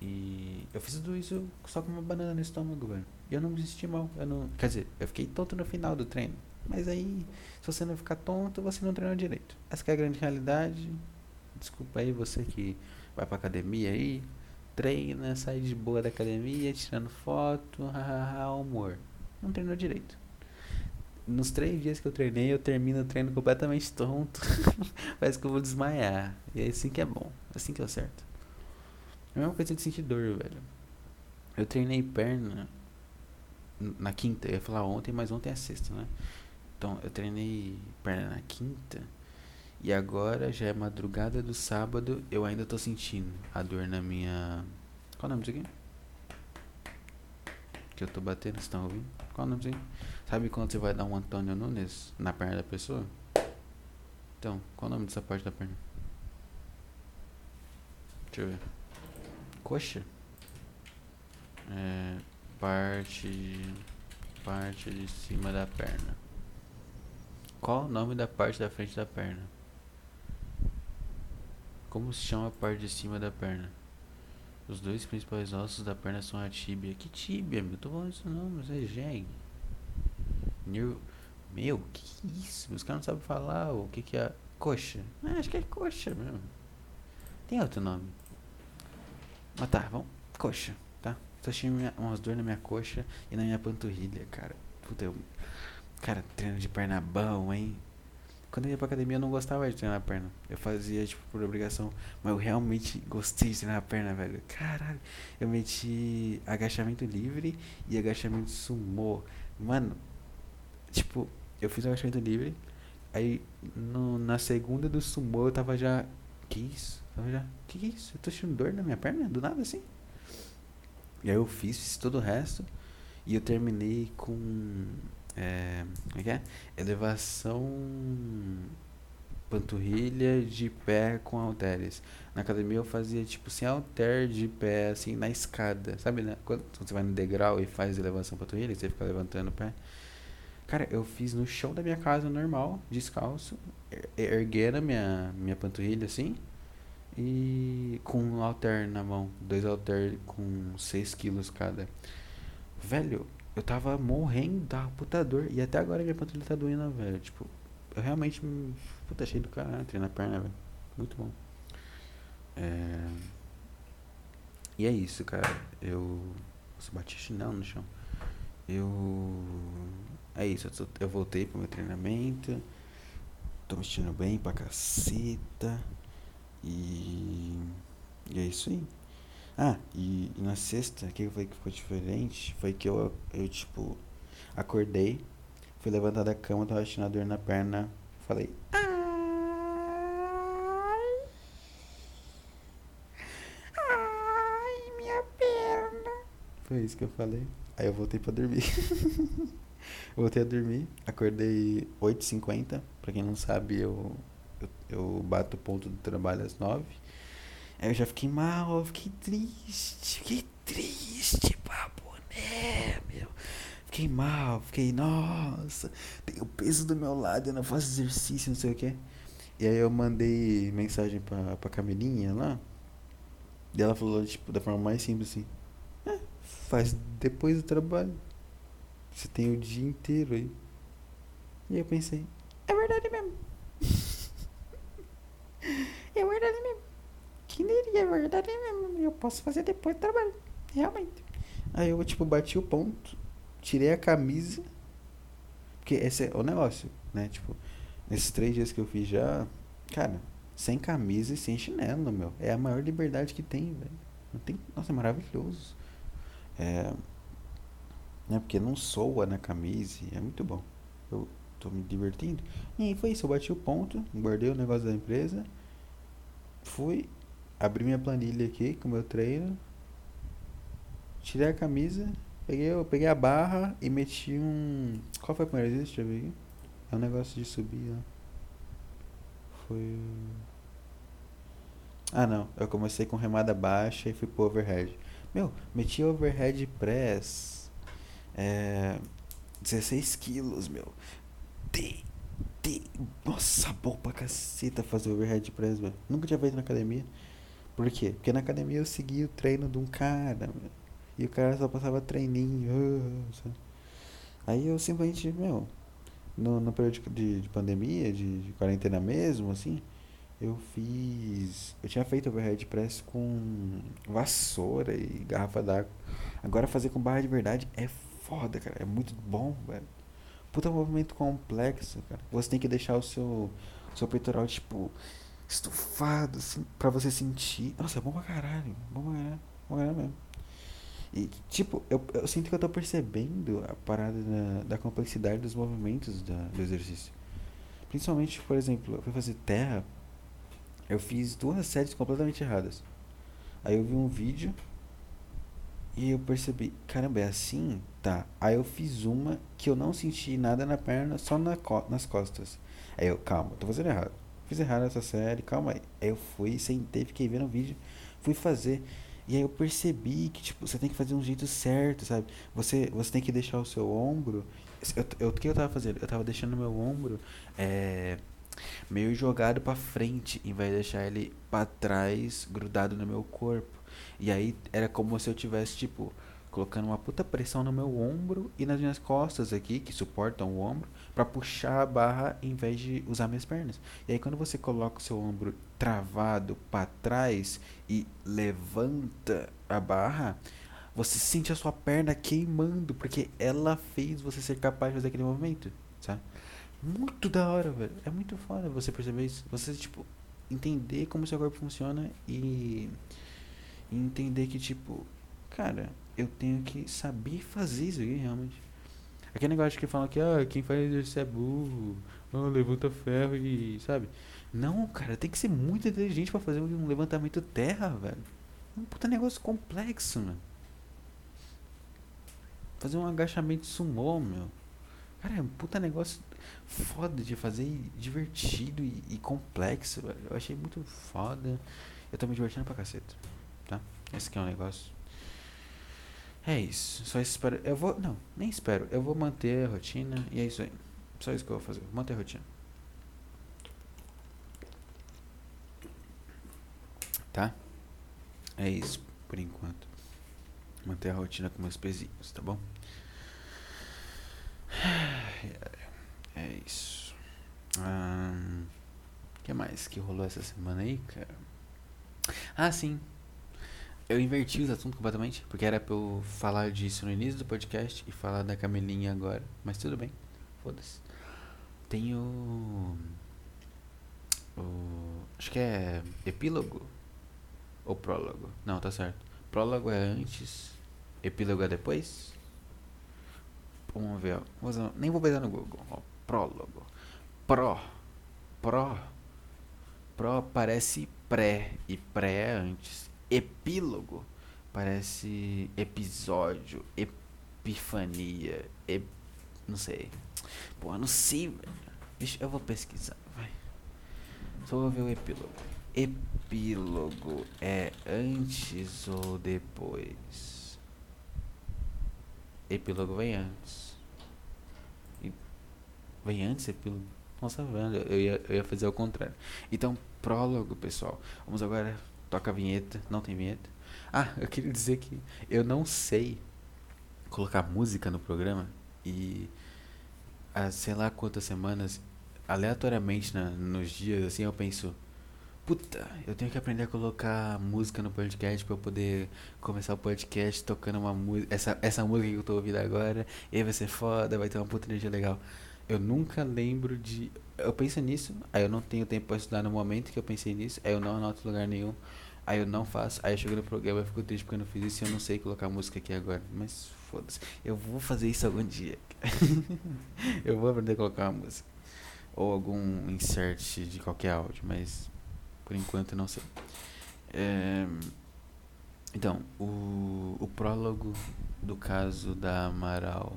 Speaker 1: E eu fiz tudo isso só com uma banana no estômago, velho. E eu não me senti mal. Eu não, quer dizer, eu fiquei tonto no final do treino. Mas aí, se você não ficar tonto, você não treinou direito. Essa é a grande realidade. Desculpa aí você que vai pra academia aí, treina, sai de boa da academia, tirando foto, humor. Não treinou direito. Nos três dias que eu treinei, eu termino o treino completamente tonto. Parece que eu vou desmaiar. E é assim que é bom. É assim que é certo. É a mesma coisa de sentir dor, velho. Eu treinei perna na quinta. Eu ia falar ontem, mas ontem é sexta, né? Então, eu treinei perna na quinta. E agora já é madrugada do sábado. Eu ainda tô sentindo a dor na minha. Qual o nome disso aqui? Que eu tô batendo, vocês estão ouvindo? Qual o nome disso aqui? Sabe quando você vai dar um Antônio Nunes na perna da pessoa? Então, qual o nome dessa parte da perna? Deixa eu ver. Coxa? É. Parte. Parte de cima da perna. Qual o nome da parte da frente da perna? Como se chama a parte de cima da perna? Os dois principais ossos da perna são a tíbia. Que tíbia, meu? Tô falando isso não, mas é jegue. Meu, meu, que isso? Os caras não sabem falar o que que é coxa. Ah, acho que é coxa mesmo. Tem outro nome. Mas tá, vamos. Coxa, tá? Tô sentindo minha, umas dores na minha coxa e na minha panturrilha, cara. Puta, eu. Cara, treino de perna bom, hein? Quando eu ia pra academia eu não gostava de treinar a perna. Eu fazia, tipo, por obrigação. Mas eu realmente gostei de treinar a perna, velho. Caralho. Eu meti agachamento livre e agachamento sumô. Mano, tipo, eu fiz agachamento livre. Aí no, na segunda do sumô eu tava já. Que isso? Tava já. Que que é isso? Eu tô sentindo dor na minha perna? Do nada assim? E aí eu fiz, fiz todo o resto. E eu terminei com. É, como é que é? Elevação panturrilha de pé com halteres. Na academia eu fazia tipo sem halter de pé, assim, na escada. Sabe, né? Quando você vai no degrau e faz elevação panturrilha, você fica levantando o pé. Cara, eu fiz no chão da minha casa normal, descalço, erguendo a minha, minha panturrilha assim, e com um halter na mão, dois halter com 6 quilos cada. Velho, eu tava morrendo da puta dor, e até agora minha panturrilha tá doendo, velho. Tipo, eu realmente, me- puta, cheio do caralho, treino na perna, velho. Muito bom. É... E é isso, cara. Eu. Nossa, bati chinelo no chão. Eu. É isso, eu, eu voltei pro meu treinamento. Tô me sentindo bem pra caceta. E. E é isso aí. Ah, e, na sexta, o que foi que ficou diferente? Foi que eu, eu tipo, acordei. Fui levantar da cama, tava sentindo a dor na perna. Falei, ai. Ai, minha perna. Foi isso que eu falei. Aí eu voltei pra dormir. voltei a dormir. Acordei 8h50. Pra quem não sabe, eu, eu, eu bato o ponto do trabalho às 9 Aí eu já fiquei mal, eu fiquei triste. Fiquei triste, baboné, meu. Fiquei mal, fiquei, nossa, tem o peso do meu lado, eu não faço exercício, não sei o que. E aí eu mandei mensagem pra, pra Camilinha lá. E ela falou, tipo, da forma mais simples assim. É, faz depois do trabalho. Você tem o dia inteiro aí. E eu pensei, é verdade mesmo. é verdade mesmo. Que diria, é verdade mesmo. Eu posso fazer depois do trabalho. Realmente. Aí eu, tipo, bati o ponto tirei a camisa. Porque esse é o negócio, né? Tipo, nesses três dias que eu fiz já, cara, sem camisa e sem chinelo, meu. É a maior liberdade que tem, velho. Não tem, nossa, é maravilhoso. É, né? Porque não soa na camisa, é muito bom. Eu tô me divertindo. E aí foi isso, eu bati o ponto, guardei o negócio da empresa, fui, abri minha planilha aqui com o meu treino, tirei a camisa Peguei, eu peguei a barra e meti um. Qual foi a primeira vez? Deixa eu ver aqui. É um negócio de subir, ó. Foi. Ah não, eu comecei com remada baixa e fui pro overhead. Meu, meti overhead press. É. 16 quilos, meu. Tem. Nossa, bom pra caceta fazer overhead press, velho. Nunca tinha feito na academia. Por quê? Porque na academia eu segui o treino de um cara. E o cara só passava treininho. Aí eu simplesmente, meu, no, no período de, de pandemia, de, de, quarentena mesmo, assim, eu fiz. Eu tinha feito overhead press com vassoura e garrafa d'água. Agora fazer com barra de verdade é foda, cara. É muito bom, velho. Puta movimento complexo, cara. Você tem que deixar o seu, seu peitoral, tipo, estufado, assim, pra você sentir. Nossa, é bom pra caralho. Bom pra caralho. Bom pra caralho mesmo. E, tipo, eu, eu sinto que eu tô percebendo a parada da, da complexidade dos movimentos da, do exercício. Principalmente, por exemplo, eu fui fazer terra, eu fiz duas séries completamente erradas. Aí eu vi um vídeo e eu percebi, caramba, é assim? Tá. Aí eu fiz uma que eu não senti nada na perna, só na co nas costas. Aí eu, calma, tô fazendo errado. Fiz errado essa série, calma aí. Aí eu fui, sentei, fiquei vendo o vídeo, fui fazer. E aí eu percebi que, tipo, você tem que fazer um jeito certo, sabe? Você, você tem que deixar o seu ombro. Eu, eu, o que eu tava fazendo? Eu tava deixando meu ombro é, meio jogado para frente, em vez de deixar ele para trás, grudado no meu corpo. E aí era como se eu tivesse, tipo, colocando uma puta pressão no meu ombro e nas minhas costas aqui, que suportam o ombro, para puxar a barra em vez de usar minhas pernas. E aí quando você coloca o seu ombro travado para trás e levanta a barra, você sente a sua perna queimando, porque ela fez você ser capaz de fazer aquele movimento, sabe? Muito da hora, velho. É muito foda você perceber isso. Você, tipo, entender como seu corpo funciona e, entender que, tipo, cara, eu tenho que saber fazer isso aqui, realmente. Aquele negócio que falam que, ah, quem faz exercício é burro, oh, levanta ferro e, sabe? Não, cara, tem que ser muito inteligente para fazer um levantamento terra, velho. É um puta negócio complexo, mano. Fazer um agachamento sumô, meu. Cara, é um puta negócio foda de fazer, divertido e, e complexo, velho. Eu achei muito foda. Eu tô me divertindo pra caceta, tá? Esse aqui é um negócio é isso. Só espero. Eu vou. Não, nem espero. Eu vou manter a rotina e é isso aí. Só isso que eu vou fazer. Manter a rotina. Tá? É isso por enquanto. Manter a rotina com meus pezinhos, tá bom? É isso. O que mais que rolou essa semana aí, cara? Ah, sim. Eu inverti os assuntos completamente, porque era pra eu falar disso no início do podcast e falar da Camelinha agora. Mas tudo bem, foda-se. Tem o. O. Acho que é epílogo ou prólogo? Não, tá certo. Prólogo é antes, epílogo é depois? Vamos ver, ó. Nem vou pesar no Google. Ó, prólogo. Pró. Pró. Pró parece pré e pré é antes. Epílogo parece episódio, epifania, ep... não sei. Pô, não sei, velho. Deixa, eu vou pesquisar, vai. Só vou ver o epílogo. Epílogo é antes ou depois? Epílogo vem antes. Vem antes epílogo? Nossa, velho, eu ia, eu ia fazer o contrário. Então, prólogo, pessoal. Vamos agora. Toca a vinheta. Não tem vinheta? Ah, eu queria dizer que eu não sei colocar música no programa e há sei lá quantas semanas, aleatoriamente na, nos dias, assim, eu penso, puta, eu tenho que aprender a colocar música no podcast para eu poder começar o podcast tocando uma música, essa, essa música que eu tô ouvindo agora, e vai ser foda, vai ter uma puta energia legal. Eu nunca lembro de. Eu penso nisso, aí eu não tenho tempo para estudar no momento que eu pensei nisso, aí eu não anoto lugar nenhum, aí eu não faço, aí eu chego no programa e fico triste porque eu não fiz isso e eu não sei colocar música aqui agora. Mas foda-se, eu vou fazer isso algum dia. eu vou aprender a colocar uma música. Ou algum insert de qualquer áudio, mas por enquanto não sei. É, então, o, o prólogo do caso da Amaral.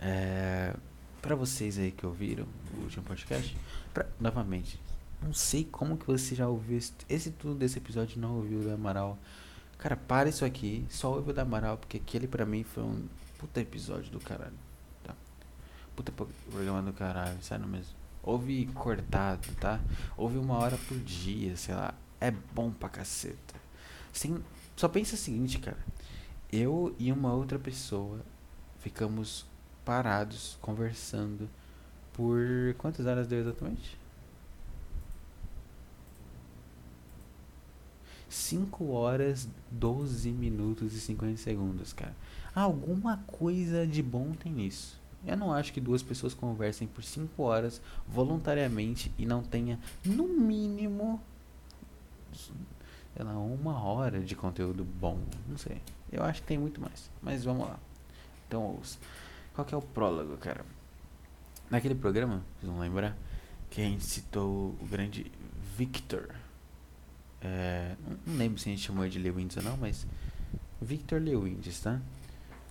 Speaker 1: É, para vocês aí que ouviram o último podcast, pra, novamente, não sei como que você já ouviu esse, esse tudo desse episódio e não ouviu o da Amaral. Cara, para isso aqui, só ouve o da Amaral, porque aquele pra mim foi um puta episódio do caralho. Tá? Puta programa do caralho, sério mesmo. Ouve cortado, tá? Ouve uma hora por dia, sei lá. É bom pra caceta. Sem, só pensa o seguinte, cara. Eu e uma outra pessoa ficamos parados, conversando por quantas horas deu exatamente? 5 horas, 12 minutos e 50 segundos, cara. Alguma coisa de bom tem nisso. Eu não acho que duas pessoas conversem por 5 horas voluntariamente e não tenha, no mínimo, sei lá, uma hora de conteúdo bom. Não sei. Eu acho que tem muito mais. Mas vamos lá. Então ouça. Qual que é o prólogo, cara? Naquele programa, vocês vão lembrar, que a gente citou o grande Victor. É, não lembro se a gente chamou de Lewins ou não, mas Victor Lewins, tá?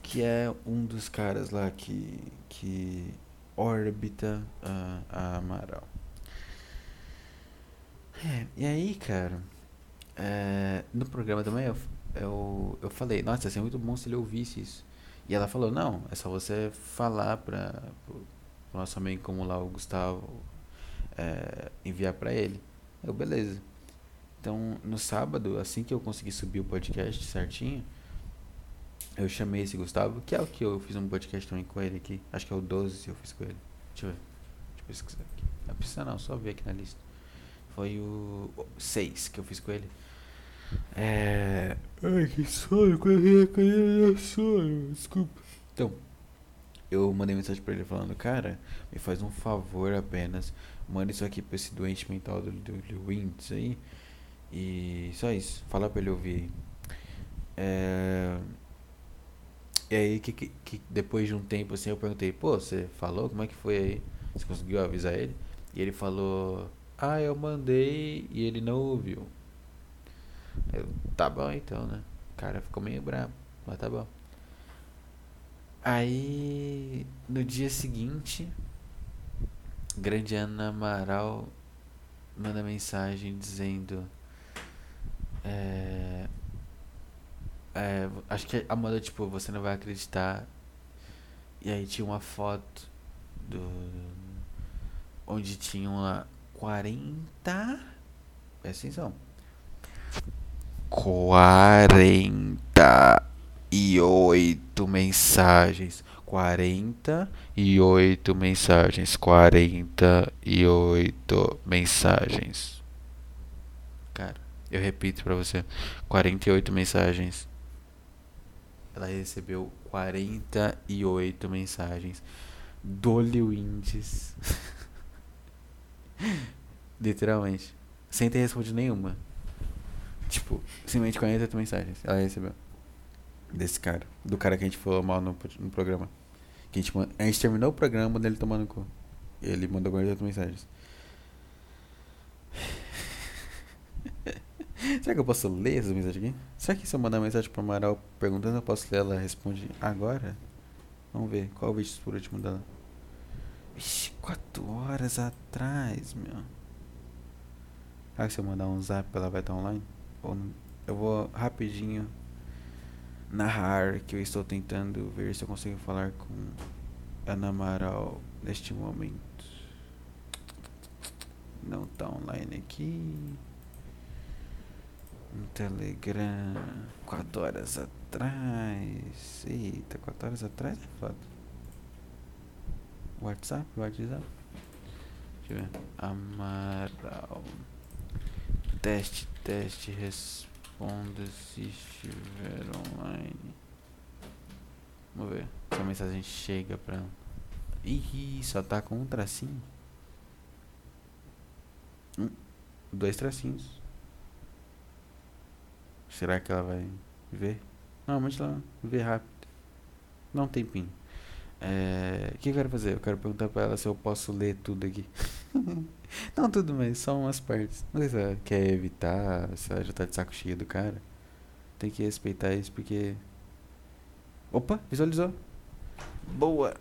Speaker 1: Que é um dos caras lá que, que orbita a, a Amaral. É, e aí, cara, é, no programa também eu, eu, eu falei, nossa, ia ser muito bom se ele ouvisse isso. E ela falou, não, é só você falar para o nosso amigo como lá o Gustavo é, enviar para ele. Eu, beleza. Então, no sábado, assim que eu consegui subir o podcast certinho, eu chamei esse Gustavo, que é o que eu fiz um podcast também com ele aqui. Acho que é o 12 eu fiz com ele. Deixa eu ver. Deixa eu pesquisar aqui. Não precisa não, só ver aqui na lista. Foi o 6 que eu fiz com ele. É. Ai, que sono, que sono, desculpa. Então, eu mandei mensagem pra ele falando, cara, me faz um favor apenas, manda isso aqui pra esse doente mental do, do, do Windows aí. E só isso, fala pra ele ouvir. É... E aí que, que, que, depois de um tempo assim eu perguntei, pô, você falou? Como é que foi aí? Você conseguiu avisar ele? E ele falou, ah, eu mandei e ele não ouviu. Eu, tá bom então, né? O cara ficou meio bravo, mas tá bom. Aí, no dia seguinte, grande Ana Amaral manda mensagem dizendo. É, é, acho que a moda, tipo, você não vai acreditar. E aí tinha uma foto do. Onde tinham lá 40. Presta atenção 48 mensagens. 48 mensagens. 48 mensagens. Cara, eu repito pra você: 48 mensagens. Ela recebeu 48 mensagens do Lewindes. Literalmente. Sem ter respondido nenhuma. Tipo, simplesmente 48 mensagens ela recebeu. Desse cara. Do cara que a gente falou mal no, no programa. Que a, gente, a gente terminou o programa dele tomando cu. Ele mandou 48 mensagens. Será que eu posso ler essa mensagem aqui? Será que se eu mandar mensagem pra Amaral perguntando, eu posso ler? Ela responde agora? Vamos ver. Qual o vídeo por último dela? Ixi, 4 horas atrás, meu. Será que se eu mandar um zap ela vai estar online? Ou eu vou rapidinho narrar que eu estou tentando ver se eu consigo falar com Ana Amaral neste momento. Não está online aqui. No Telegram. 4 horas atrás. Eita, 4 horas atrás é foda. WhatsApp, WhatsApp. Deixa eu ver. Amaral. Teste, teste, responda se estiver online. Vamos ver se a mensagem chega pra. Ih, só tá com um tracinho. Um, dois tracinhos. Será que ela vai ver? Normalmente ela vê rápido. Não tem pin. É, o que eu quero fazer? Eu quero perguntar pra ela se eu posso ler tudo aqui. não tudo, mas só umas partes. Não sei se ela quer evitar, se ela já tá de saco cheio do cara. Tem que respeitar isso porque. Opa, visualizou. Boa!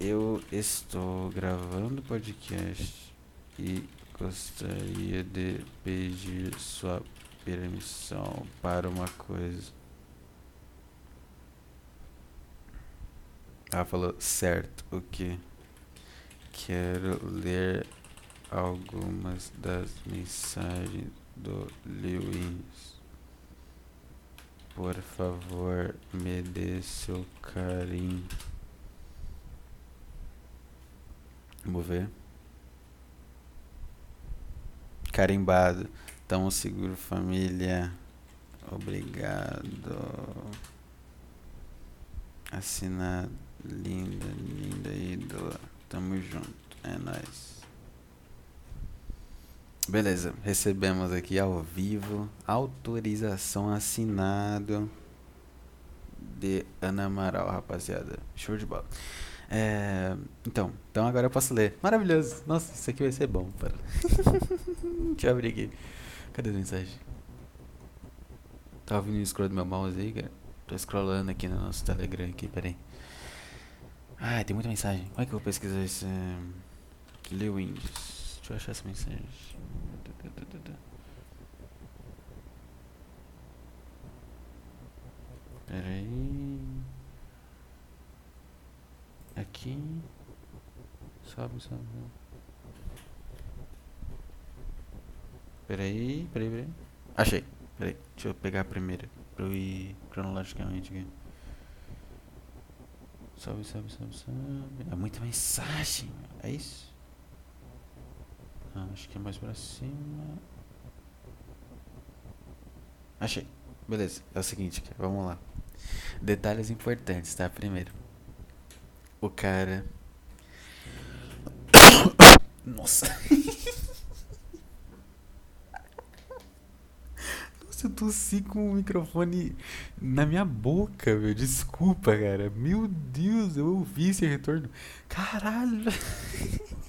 Speaker 1: Eu estou gravando podcast e gostaria de pedir sua permissão para uma coisa. Ela falou, certo, o que? Quero ler algumas das mensagens do Lewis. Por favor, me dê seu carinho. Vamos ver. Carimbado. Tamo seguro, família. Obrigado. Assinado. Linda, linda ídola. Tamo junto. É nóis. Beleza, recebemos aqui ao vivo autorização assinado de Ana Amaral, rapaziada. Show de bola. É, então, então agora eu posso ler. Maravilhoso. Nossa, isso aqui vai ser bom, para. Eu abrir aqui. Cadê a mensagem? Tá ouvindo o scroll do meu mouse aí, cara? Tô scrollando aqui no nosso Telegram aqui, peraí. Ah, tem muita mensagem. Como é que eu vou pesquisar esse. Um, Lewins. Deixa eu achar essa mensagem. Pera aí. Aqui. Sobe, sobe. Aí, peraí, peraí. Achei. Peraí, deixa eu pegar a primeira. Pra eu ir cronologicamente aqui. Sobe, sobe, sobe, sobe. É muita mensagem. É isso? Ah, acho que é mais pra cima. Achei. Beleza. É o seguinte, vamos lá. Detalhes importantes, tá? Primeiro. O cara. Nossa. eu tossi com o microfone na minha boca, meu. Desculpa, cara. Meu Deus, eu ouvi esse retorno. Caralho.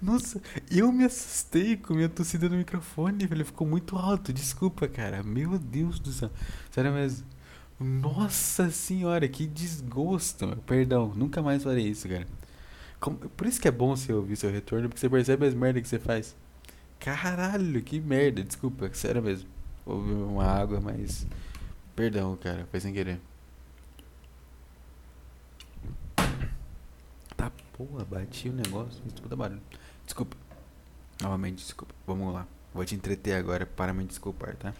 Speaker 1: Nossa, eu me assustei com minha tossida no microfone, Ele Ficou muito alto. Desculpa, cara. Meu Deus do céu. Sério mesmo. Nossa senhora, que desgosto. Meu. Perdão, nunca mais farei isso, cara. Como, por isso que é bom você ouvir seu retorno, porque você percebe as merdas que você faz. Caralho, que merda. Desculpa, sério mesmo. Houve uma água, mas. Perdão, cara, foi sem querer. Tá porra, bati o negócio, fez tudo barulho. Desculpa. Novamente, desculpa. Vamos lá. Vou te entreter agora para me desculpar, tá?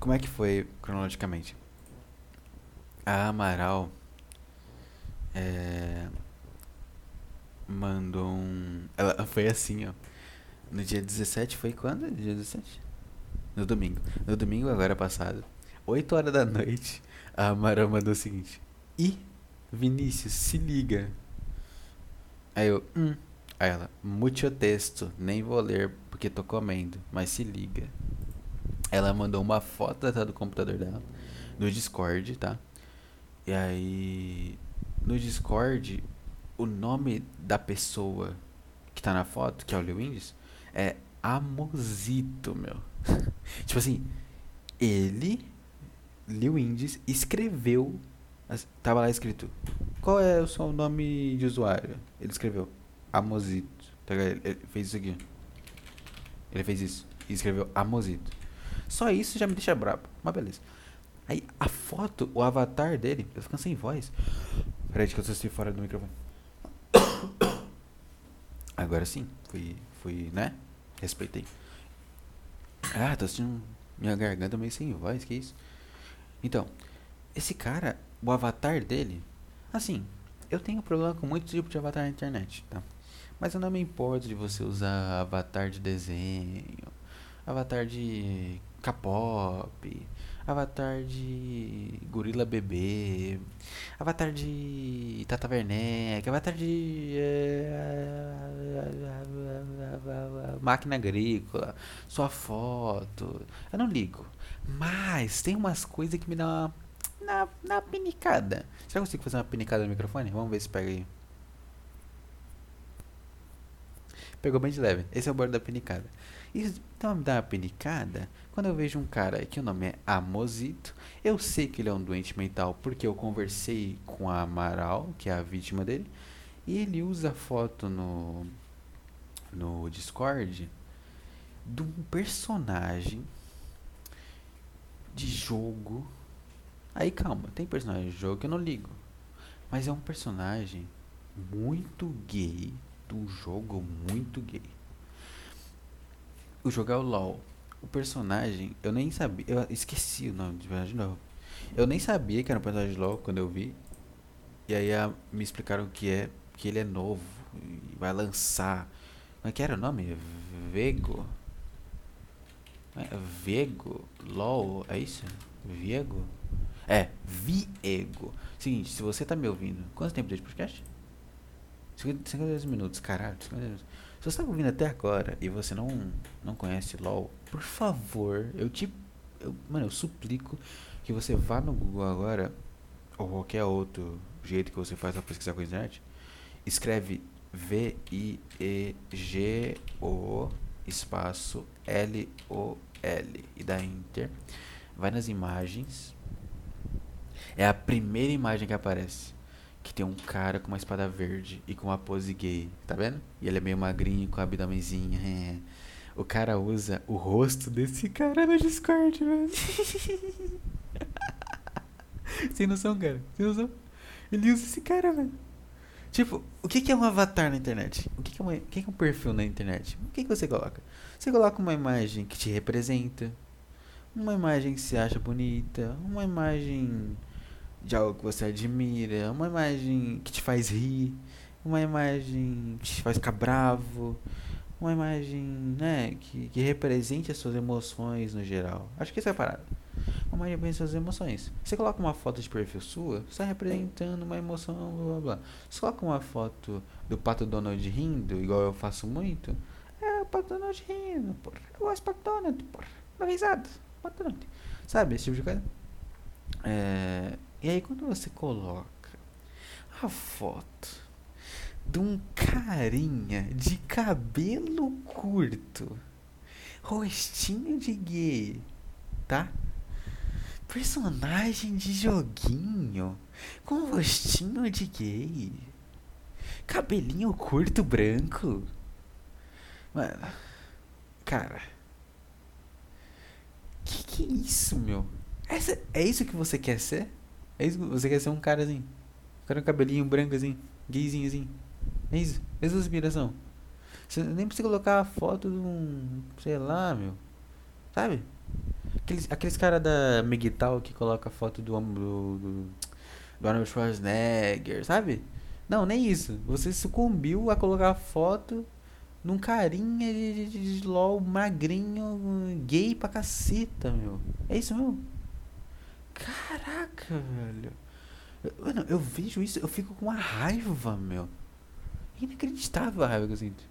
Speaker 1: Como é que foi cronologicamente? A Amaral é, mandou um. Ela foi assim, ó. No dia 17 foi quando? No dia 17? No domingo. No domingo agora passado. 8 horas da noite, a Amara mandou o seguinte. E Vinícius, se liga. Aí eu, hum. Aí ela, mute o texto, nem vou ler porque tô comendo, mas se liga. Ela mandou uma foto da do computador dela, no Discord, tá? E aí no Discord o nome da pessoa que tá na foto, que é o Lewindes, é Amosito, meu. tipo assim, ele, Lewindes, escreveu. Tava lá escrito. Qual é o seu nome de usuário? Ele escreveu ligado? Ele fez isso aqui. Ele fez isso. E escreveu Amosito. Só isso já me deixa brabo. Mas beleza. Aí a foto, o avatar dele, eu ficando sem voz. Peraí, que eu tô fora do microfone. Agora sim, fui, fui, né? Respeitei. Ah, tô sentindo minha garganta meio sem voz, que isso? Então, esse cara, o avatar dele, assim, eu tenho problema com muito tipo de avatar na internet, tá? Mas eu não me importo de você usar avatar de desenho, avatar de K-pop, Avatar de Gorila Bebê, Avatar de Tata Werneck, Avatar de Máquina Agrícola, sua foto. Eu não ligo. Mas tem umas coisas que me dão uma. Na, na pinicada. Será que eu consigo fazer uma pinicada no microfone? Vamos ver se pega aí. Pegou bem de leve. Esse é o bordo da pinicada. Isso então me dá uma pinicada quando eu vejo um cara que o nome é Amosito. Eu sei que ele é um doente mental porque eu conversei com a Amaral, que é a vítima dele, e ele usa foto no, no Discord de um personagem de jogo. Aí calma, tem personagem de jogo que eu não ligo. Mas é um personagem muito gay, do jogo muito gay. O jogo é o LOL. O personagem, eu nem sabia. Eu esqueci o nome de verdade de novo. Eu nem sabia que era um personagem de LOL quando eu vi. E aí a, me explicaram que é que ele é novo e vai lançar. Como é que era o nome? Vego? É, Vego? LOL? É isso? Viego? É, Viego. Seguinte, se você tá me ouvindo, quanto tempo de podcast? 52 minutos, caralho. 52 minutos. Se você está ouvindo até agora e você não, não conhece LOL, por favor, eu te. Eu, mano, eu suplico que você vá no Google agora, ou qualquer outro jeito que você faz para pesquisar com a internet, escreve V-I-E-G-O espaço L-O-L e dá Enter. Vai nas imagens. É a primeira imagem que aparece que tem um cara com uma espada verde e com uma pose gay, tá vendo? E ele é meio magrinho com a abdômenzinha. É. O cara usa o rosto desse cara no Discord, velho. Sem noção, cara. Sem noção. Ele usa esse cara, velho. Tipo, o que, é um avatar na internet? O que, é, uma, o que, é um perfil na internet? O que, que você coloca? Você coloca uma imagem que te representa, uma imagem que você acha bonita, uma imagem de algo que você admira, uma imagem que te faz rir, uma imagem que te faz ficar bravo, uma imagem né, que, que represente as suas emoções no geral. Acho que isso é a parada. Uma imagem bem suas emoções. Você coloca uma foto de perfil sua, você está representando uma emoção, blá blá blá. Você coloca uma foto do Pato Donald rindo, igual eu faço muito. É o Pato Donald rindo, porra. Eu gosto do Pato Donald, porra. Dá risada. Pato Donald. Sabe, esse tipo de coisa. É, e aí quando você coloca a foto de um carinha de cabelo curto, rostinho de gay, tá? Personagem de joguinho com rostinho de gay, cabelinho curto branco. Mano, cara, que que é isso, meu? Essa, é isso que você quer ser? É isso, você quer ser um cara assim. Um cara com cabelinho branco assim, gayzinho assim. É isso, essa é a inspiração. Você nem precisa colocar a foto de um, sei lá, meu. Sabe? Aqueles, aqueles caras da Miguel que coloca a foto do, do, do, do Arnold Schwarzenegger, sabe? Não, nem isso. Você sucumbiu a colocar a foto num carinha de, de, de, LOL magrinho, gay pra caceta, meu. É isso mesmo? Caraca, velho. Mano, eu vejo isso, eu fico com uma raiva, meu. Inacreditável a raiva que eu sinto.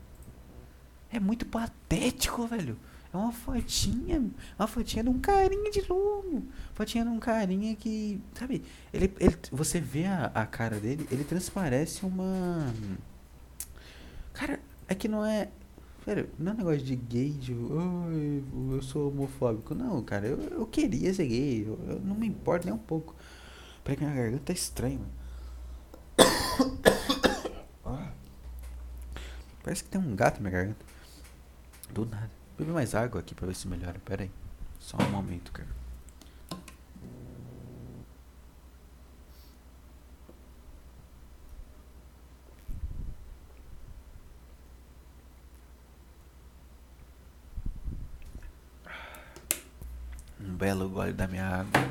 Speaker 1: É muito patético, velho. É uma fotinha, uma fotinha de um carinha de lobo. Fotinha de um carinha que, sabe, ele, ele você vê a, a cara dele, ele transparece uma Cara, é que não é Sério, não é um negócio de gay, de eu sou homofóbico. Não, cara, eu, eu queria ser gay. Eu, eu não me importo nem um pouco. Peraí que minha garganta tá estranha, mano. Ah. Parece que tem um gato na minha garganta. Do nada. Bebe mais água aqui pra ver se melhora. Pera aí. Só um momento, cara. Belo gole da minha água.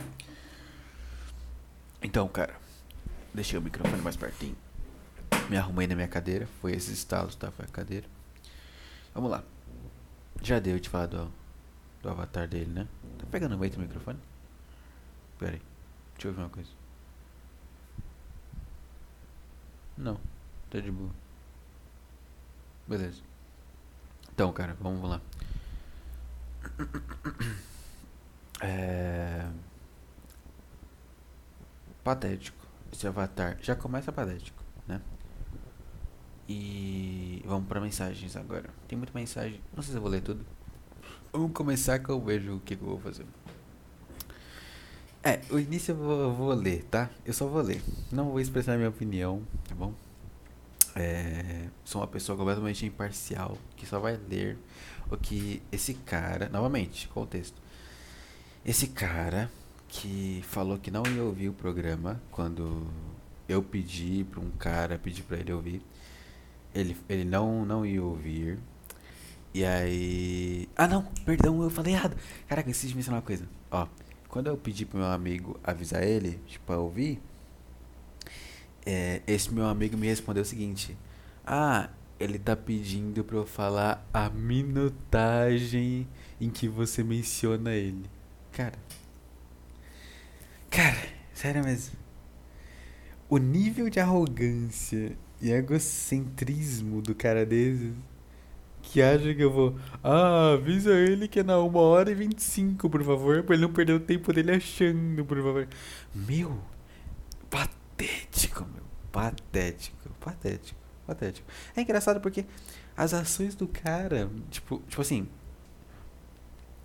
Speaker 1: Então, cara. Deixei o microfone mais pertinho. Me arrumei na minha cadeira. Foi esses estalos, tá? Foi a cadeira. Vamos lá. Já deu de falar do, do avatar dele, né? Tá pegando muito o microfone? Pera aí. Deixa eu ver uma coisa. Não. Tá de boa. Beleza. Então, cara, vamos lá. É... Patético. Esse avatar já começa patético, né? E vamos para mensagens agora. Tem muita mensagem. Não sei se eu vou ler tudo. Vamos começar que eu vejo o que, eu vou fazer. É, o início eu vou, vou, ler, tá? Eu só vou ler. Não vou expressar minha opinião, tá bom? É, sou uma pessoa completamente imparcial que só vai ler o que esse cara. Novamente, contexto. Esse cara que falou que não ia ouvir o programa quando eu pedi para um cara pedir para ele ouvir ele, ele não, não ia ouvir. E aí. Ah, não, perdão, eu falei errado. Caraca, preciso mencionar uma coisa. Ó, quando eu pedi pro meu amigo avisar ele, tipo, pra ouvir, é, esse meu amigo me respondeu o seguinte: Ah, ele tá pedindo pra eu falar a minutagem em que você menciona ele. Cara. Cara, sério mesmo. O nível de arrogância e egocentrismo do cara desses que acha que eu vou. Ah, avisa ele que é na 1 hora e 25, por favor, pra ele não perder o tempo dele achando, por favor. Meu, patético, meu. Patético, patético, patético. É engraçado porque as ações do cara, tipo, tipo assim.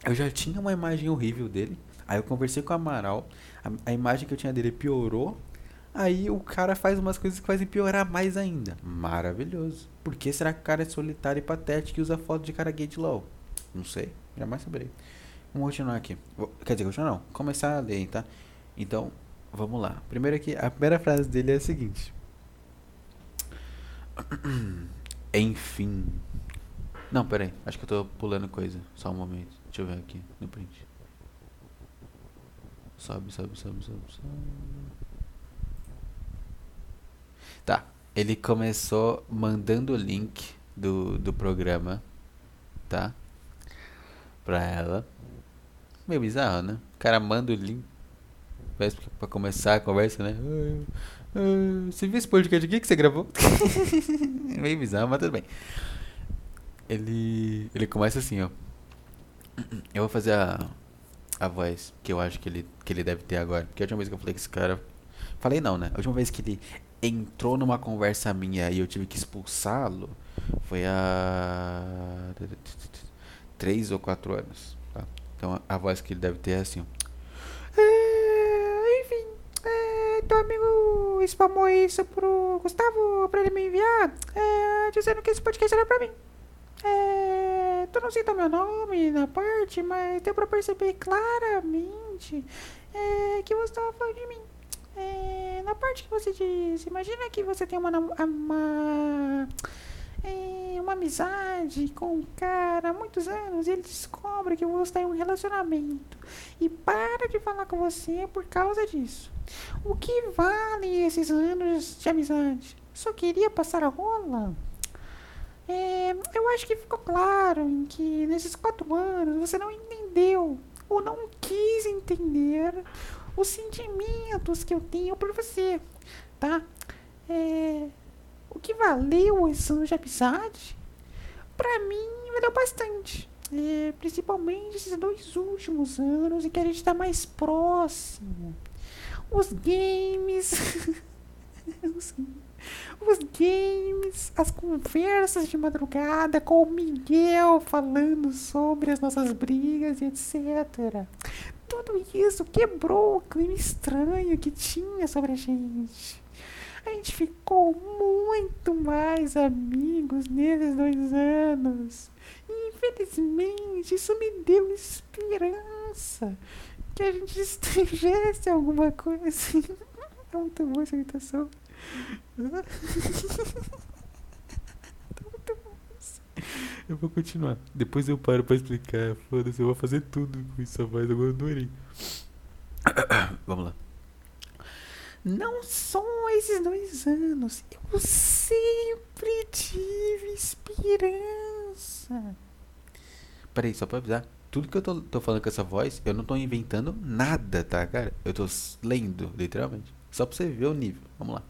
Speaker 1: Eu já tinha uma imagem horrível dele. Aí eu conversei com o Amaral. A, a imagem que eu tinha dele piorou Aí o cara faz umas coisas que fazem piorar mais ainda. Maravilhoso. Por que será que o cara é solitário e patético e usa foto de cara gay de LOL? Não sei. Jamais saberei. Vamos continuar aqui. Quer dizer, continuar não. Começar a ler, tá? Então, vamos lá. Primeiro aqui, a primeira frase dele é a seguinte. Enfim. Não, peraí. Acho que eu tô pulando coisa. Só um momento. Deixa eu ver aqui no print. Sobe, sobe, sobe, sobe, sobe. Tá. Ele começou mandando o link do, do programa, tá? Pra ela. Meio bizarro, né? O cara manda o link. Parece pra começar a conversa, né? você viu esse podcast aqui que você gravou? Meio bizarro, mas tudo bem. Ele, ele começa assim, ó. Eu vou fazer a, a voz que eu acho que ele, que ele deve ter agora. Porque a última vez que eu falei com esse cara. Falei não, né? A última vez que ele entrou numa conversa minha e eu tive que expulsá-lo foi há três ou quatro anos. Tá? Então a voz que ele deve ter é assim. É, enfim, é, teu amigo spamou isso pro Gustavo pra ele me enviar, é, dizendo que esse podcast era pra mim. É, tu não cita meu nome na parte, mas deu pra perceber claramente é, que você tava falando de mim. É, na parte que você disse, imagina que você tem uma, uma, é, uma amizade com um cara há muitos anos e ele descobre que você tem um relacionamento e para de falar com você por causa disso. O que vale esses anos de amizade? Só queria passar a rola? É, eu acho que ficou claro em que nesses quatro anos você não entendeu ou não quis entender os sentimentos que eu tenho por você, tá? É, o que valeu esse ano de amizade, pra mim, valeu bastante.
Speaker 2: é, principalmente esses dois últimos anos em que a gente está mais próximo. Os games. os, os games, as conversas de madrugada com o Miguel falando sobre as nossas brigas e etc. Tudo isso quebrou o clima estranho que tinha sobre a gente. A gente ficou muito mais amigos nesses dois anos. Infelizmente isso me deu esperança que a gente estivesse alguma coisa. É muito boa essa imitação.
Speaker 1: Eu vou continuar. Depois eu paro pra explicar. Foda-se, eu vou fazer tudo com essa voz. Agora eu adorei. Vamos lá.
Speaker 2: Não só esses dois anos. Eu sempre tive esperança.
Speaker 1: Peraí, só pra avisar. Tudo que eu tô, tô falando com essa voz, eu não tô inventando nada, tá, cara? Eu tô lendo, literalmente. Só pra você ver o nível. Vamos lá.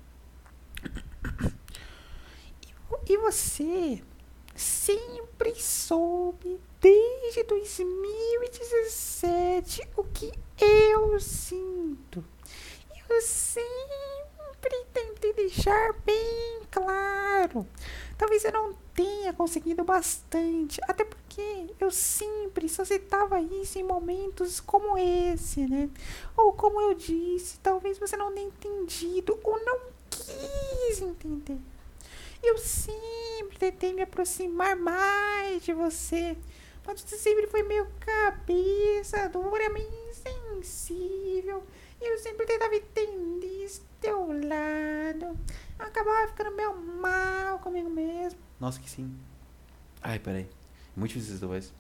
Speaker 2: E você sempre soube, desde 2017, o que eu sinto. Eu sempre tentei deixar bem claro. Talvez eu não tenha conseguido bastante, até porque eu sempre só citava isso em momentos como esse, né? Ou como eu disse, talvez você não tenha entendido ou não quis entender. Eu sempre tentei me aproximar mais de você. Mas você sempre foi meio cabeça dura, meio insensível. Eu sempre tentava entender esse teu lado. Eu acabava ficando meio mal comigo mesmo.
Speaker 1: Nossa, que sim. Ai, peraí. Muito difícil essa voz.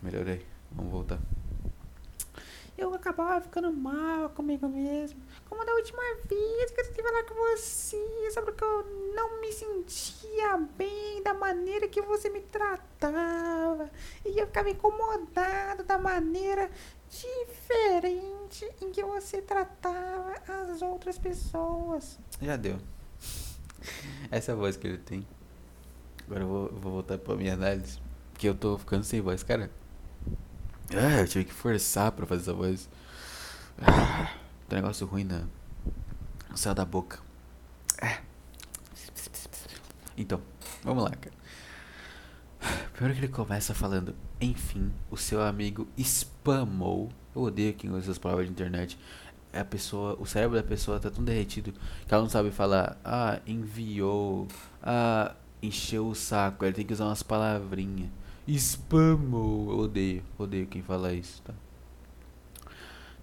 Speaker 1: Melhorei. Vamos voltar.
Speaker 2: Eu acabava ficando mal comigo mesmo. Como da última vez que eu tentei falar com você, sobre que eu não me sentia bem da maneira que você me tratava. E eu ficava incomodado da maneira diferente em que você tratava as outras pessoas.
Speaker 1: Já deu. Essa é voz que ele tem. Agora eu vou, vou voltar pra minha análise. Porque eu tô ficando sem voz, cara. Ah, eu tive que forçar pra fazer essa voz. Ah. Tem um negócio ruim na. Céu da boca. É. Então, vamos lá, cara. Primeiro que ele começa falando, enfim, o seu amigo spamou. Eu odeio quem usa essas palavras de internet. É a pessoa, o cérebro da pessoa tá tão derretido que ela não sabe falar, ah, enviou, ah, encheu o saco. Ele tem que usar umas palavrinhas. Spamou. Eu odeio, odeio quem fala isso, tá?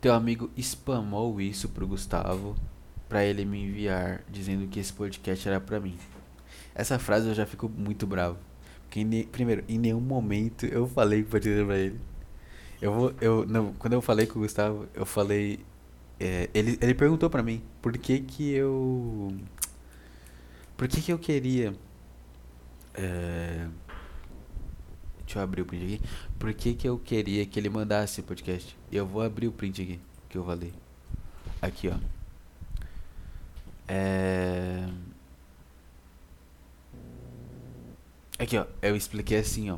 Speaker 1: Teu amigo spamou isso pro Gustavo para ele me enviar dizendo que esse podcast era para mim. Essa frase eu já fico muito bravo. Porque ne, primeiro, em nenhum momento eu falei que podia pra ele. Eu vou eu não, quando eu falei com o Gustavo, eu falei é, ele ele perguntou para mim por que que eu por que que eu queria é, Deixa eu abrir o print aqui. Por que, que eu queria que ele mandasse podcast? Eu vou abrir o print aqui, que eu falei. Aqui, ó. É... Aqui, ó. Eu expliquei assim, ó.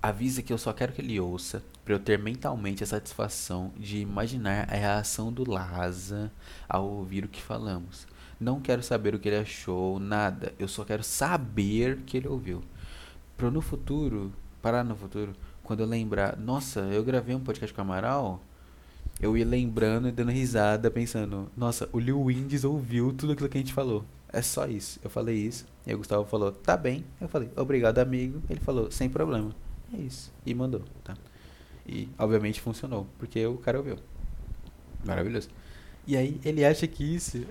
Speaker 1: Avisa que eu só quero que ele ouça para eu ter mentalmente a satisfação de imaginar a reação do Laza ao ouvir o que falamos. Não quero saber o que ele achou, nada. Eu só quero saber que ele ouviu. Pra no futuro, parar no futuro, quando eu lembrar, nossa, eu gravei um podcast com o Amaral, eu ia lembrando e dando risada, pensando, nossa, o Lil Windes ouviu tudo aquilo que a gente falou. É só isso. Eu falei isso. E o Gustavo falou, tá bem. Eu falei, obrigado, amigo. Ele falou, sem problema. É isso. E mandou, tá? E obviamente funcionou, porque o cara ouviu. Maravilhoso. E aí ele acha que isso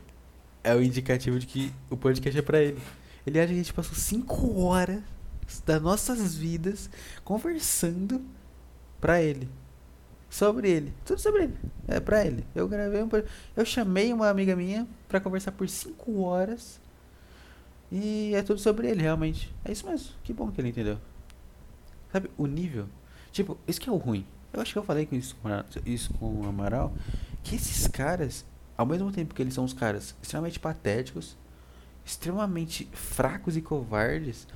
Speaker 1: é o indicativo de que o podcast é pra ele. Ele acha que a gente passou 5 horas das nossas vidas conversando pra ele. Sobre ele. Tudo sobre ele. É pra ele. Eu gravei um. Eu chamei uma amiga minha pra conversar por 5 horas. E é tudo sobre ele, realmente. É isso mesmo. Que bom que ele entendeu. Sabe, o nível. Tipo, isso que é o ruim. Eu acho que eu falei com isso, isso com o Amaral. Que esses caras, ao mesmo tempo que eles são os caras extremamente patéticos, extremamente fracos e covardes,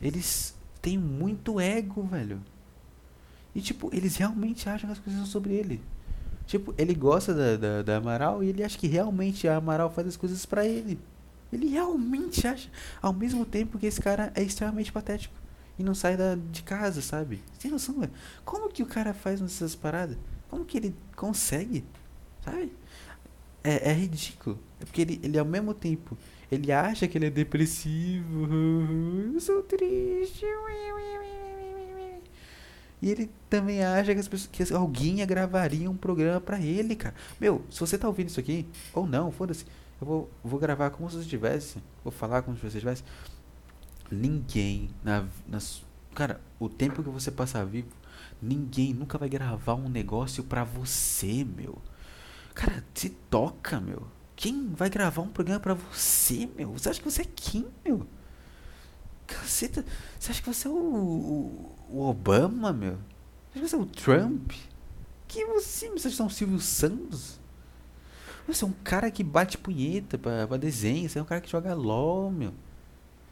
Speaker 1: eles tem muito ego, velho. E, tipo, eles realmente acham que as coisas são sobre ele. Tipo, ele gosta da, da, da Amaral e ele acha que realmente a Amaral faz as coisas para ele. Ele realmente acha. Ao mesmo tempo que esse cara é extremamente patético. E não sai da, de casa, sabe? Tem noção, velho? Como que o cara faz essas paradas? Como que ele consegue? Sabe? É, é ridículo. É porque ele, ele, ao mesmo tempo, ele acha que ele é depressivo. Eu sou triste. E ele também acha que, as pessoas, que alguém gravaria um programa pra ele, cara. Meu, se você tá ouvindo isso aqui, ou não, foda-se. Eu vou, vou gravar como se você estivesse. Vou falar como se você estivesse. Ninguém na, nas. Cara, o tempo que você passar vivo, ninguém nunca vai gravar um negócio pra você, meu. Cara, se toca, meu. Quem vai gravar um programa pra você, meu? Você acha que você é quem, meu? Caceta, você acha que você é o, o, o Obama, meu? Você acha que você é o Trump? Que você, você acha que é o Silvio Santos? Você é um cara que bate punheta pra, pra desenho, você é um cara que joga LOL, meu.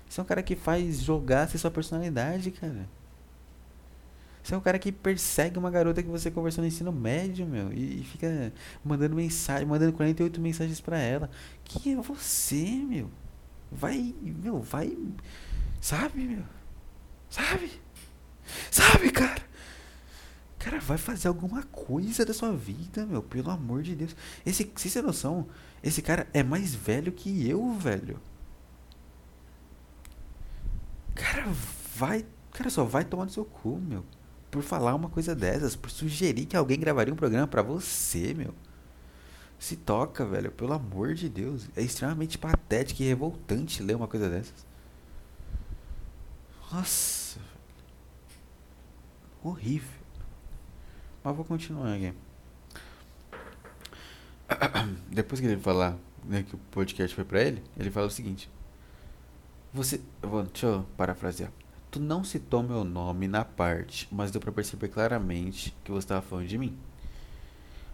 Speaker 1: Você é um cara que faz jogar ser sua personalidade, cara. Você é um cara que persegue uma garota que você conversou no ensino médio, meu, e, e fica mandando mensagem, mandando 48 mensagens para ela. Que é você, meu? Vai, meu, vai, sabe, meu? Sabe? Sabe, cara? Cara, vai fazer alguma coisa da sua vida, meu. Pelo amor de Deus. Esse, se você tem noção, esse cara é mais velho que eu, velho. Cara, vai. Cara, só vai tomar no seu cu, meu. Por falar uma coisa dessas. Por sugerir que alguém gravaria um programa pra você, meu. Se toca, velho. Pelo amor de Deus. É extremamente patético e revoltante ler uma coisa dessas. Nossa. Horrível. Mas vou continuar aqui. Depois que ele falar né, que o podcast foi pra ele, ele fala o seguinte. Você. Vou, deixa eu parafrasear. Tu não citou meu nome na parte, mas deu pra perceber claramente que você tava falando de mim.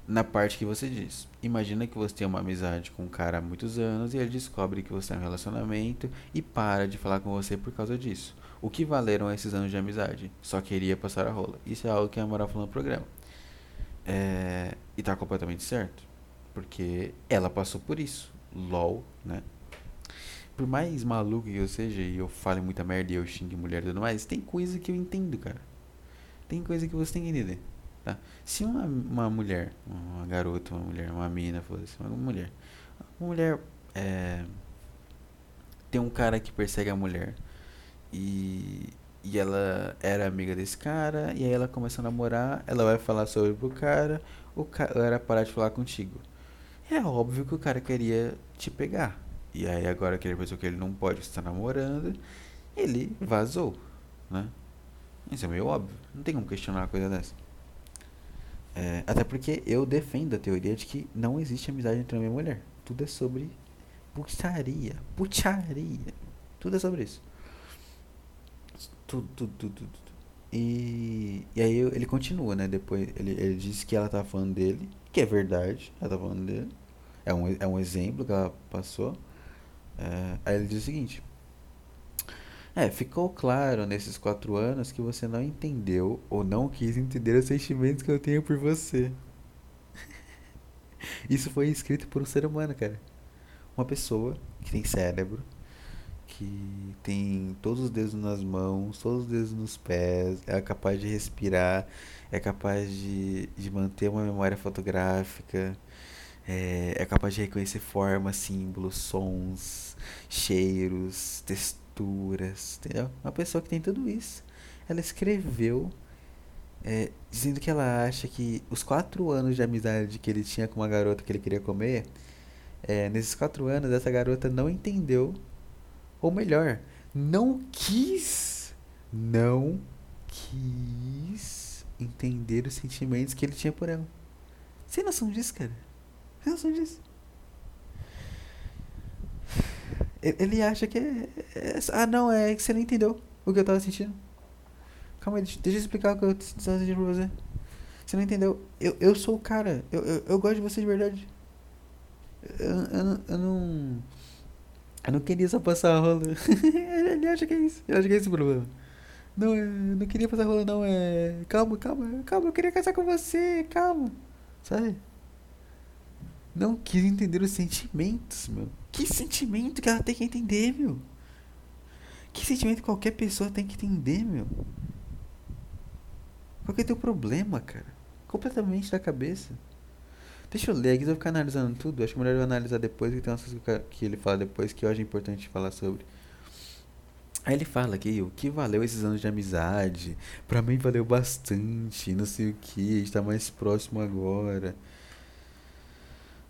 Speaker 1: Na parte que você diz. Imagina que você tem uma amizade com um cara há muitos anos e ele descobre que você tem um relacionamento e para de falar com você por causa disso. O que valeram esses anos de amizade? Só queria passar a rola. Isso é algo que a Moral falou no programa. É, e tá completamente certo. Porque ela passou por isso. LOL, né? Por mais maluco que eu seja e eu fale muita merda e eu xingue mulher e tudo mais, tem coisa que eu entendo, cara. Tem coisa que você tem que entender. Tá? Se uma, uma mulher, uma garota, uma mulher, uma mina, foda-se, uma mulher. Uma mulher é, tem um cara que persegue a mulher e e ela era amiga desse cara, e aí ela começa a namorar, ela vai falar sobre pro cara, o cara parar de falar contigo. É óbvio que o cara queria te pegar. E aí agora que ele pensou que ele não pode estar namorando, ele vazou, né? Isso é meio óbvio, não tem como questionar uma coisa dessa. É, até porque eu defendo a teoria de que não existe amizade entre homem e mulher. Tudo é sobre putaria, putaria. Tudo é sobre isso. Tudo, tudo, tudo, tudo. E, e aí ele continua, né? Depois ele, ele disse que ela tá falando dele, que é verdade, ela tá falando dele. É um, é um exemplo que ela passou. É, aí ele diz o seguinte. É, ficou claro nesses quatro anos que você não entendeu ou não quis entender os sentimentos que eu tenho por você. Isso foi escrito por um ser humano, cara. Uma pessoa que tem cérebro, que tem todos os dedos nas mãos, todos os dedos nos pés, é capaz de respirar, é capaz de, de manter uma memória fotográfica, é, é capaz de reconhecer formas, símbolos, sons, cheiros, texturas, entendeu? Uma pessoa que tem tudo isso. Ela escreveu é, dizendo que ela acha que os quatro anos de amizade que ele tinha com uma garota que ele queria comer, é, nesses quatro anos essa garota não entendeu ou melhor, não quis, não quis entender os sentimentos que ele tinha por ela. Sem noção disso, cara. Noção disso. Ele acha que é, é, Ah, não, é que você não entendeu o que eu tava sentindo. Calma aí, deixa, deixa eu explicar o que eu tava sentindo pra você. Você não entendeu. Eu, eu sou o cara. Eu, eu, eu gosto de você de verdade. Eu, eu, eu não. Eu não queria só passar a rola. ele acha que é isso. Ele acha que é esse o problema. Não, é, não queria passar rola, não. É. Calma, calma, calma. Eu queria casar com você. Calma. Sabe? Não quis entender os sentimentos, meu. Que sentimento que ela tem que entender, meu? Que sentimento qualquer pessoa tem que entender, meu? Qual que é teu problema, cara? Completamente da cabeça. Deixa eu ler aqui, eu vou ficar analisando tudo. Acho melhor eu analisar depois, que tem umas coisas que ele fala depois que eu acho importante falar sobre. Aí ele fala que o que valeu esses anos de amizade? Pra mim valeu bastante, não sei o que, a gente tá mais próximo agora.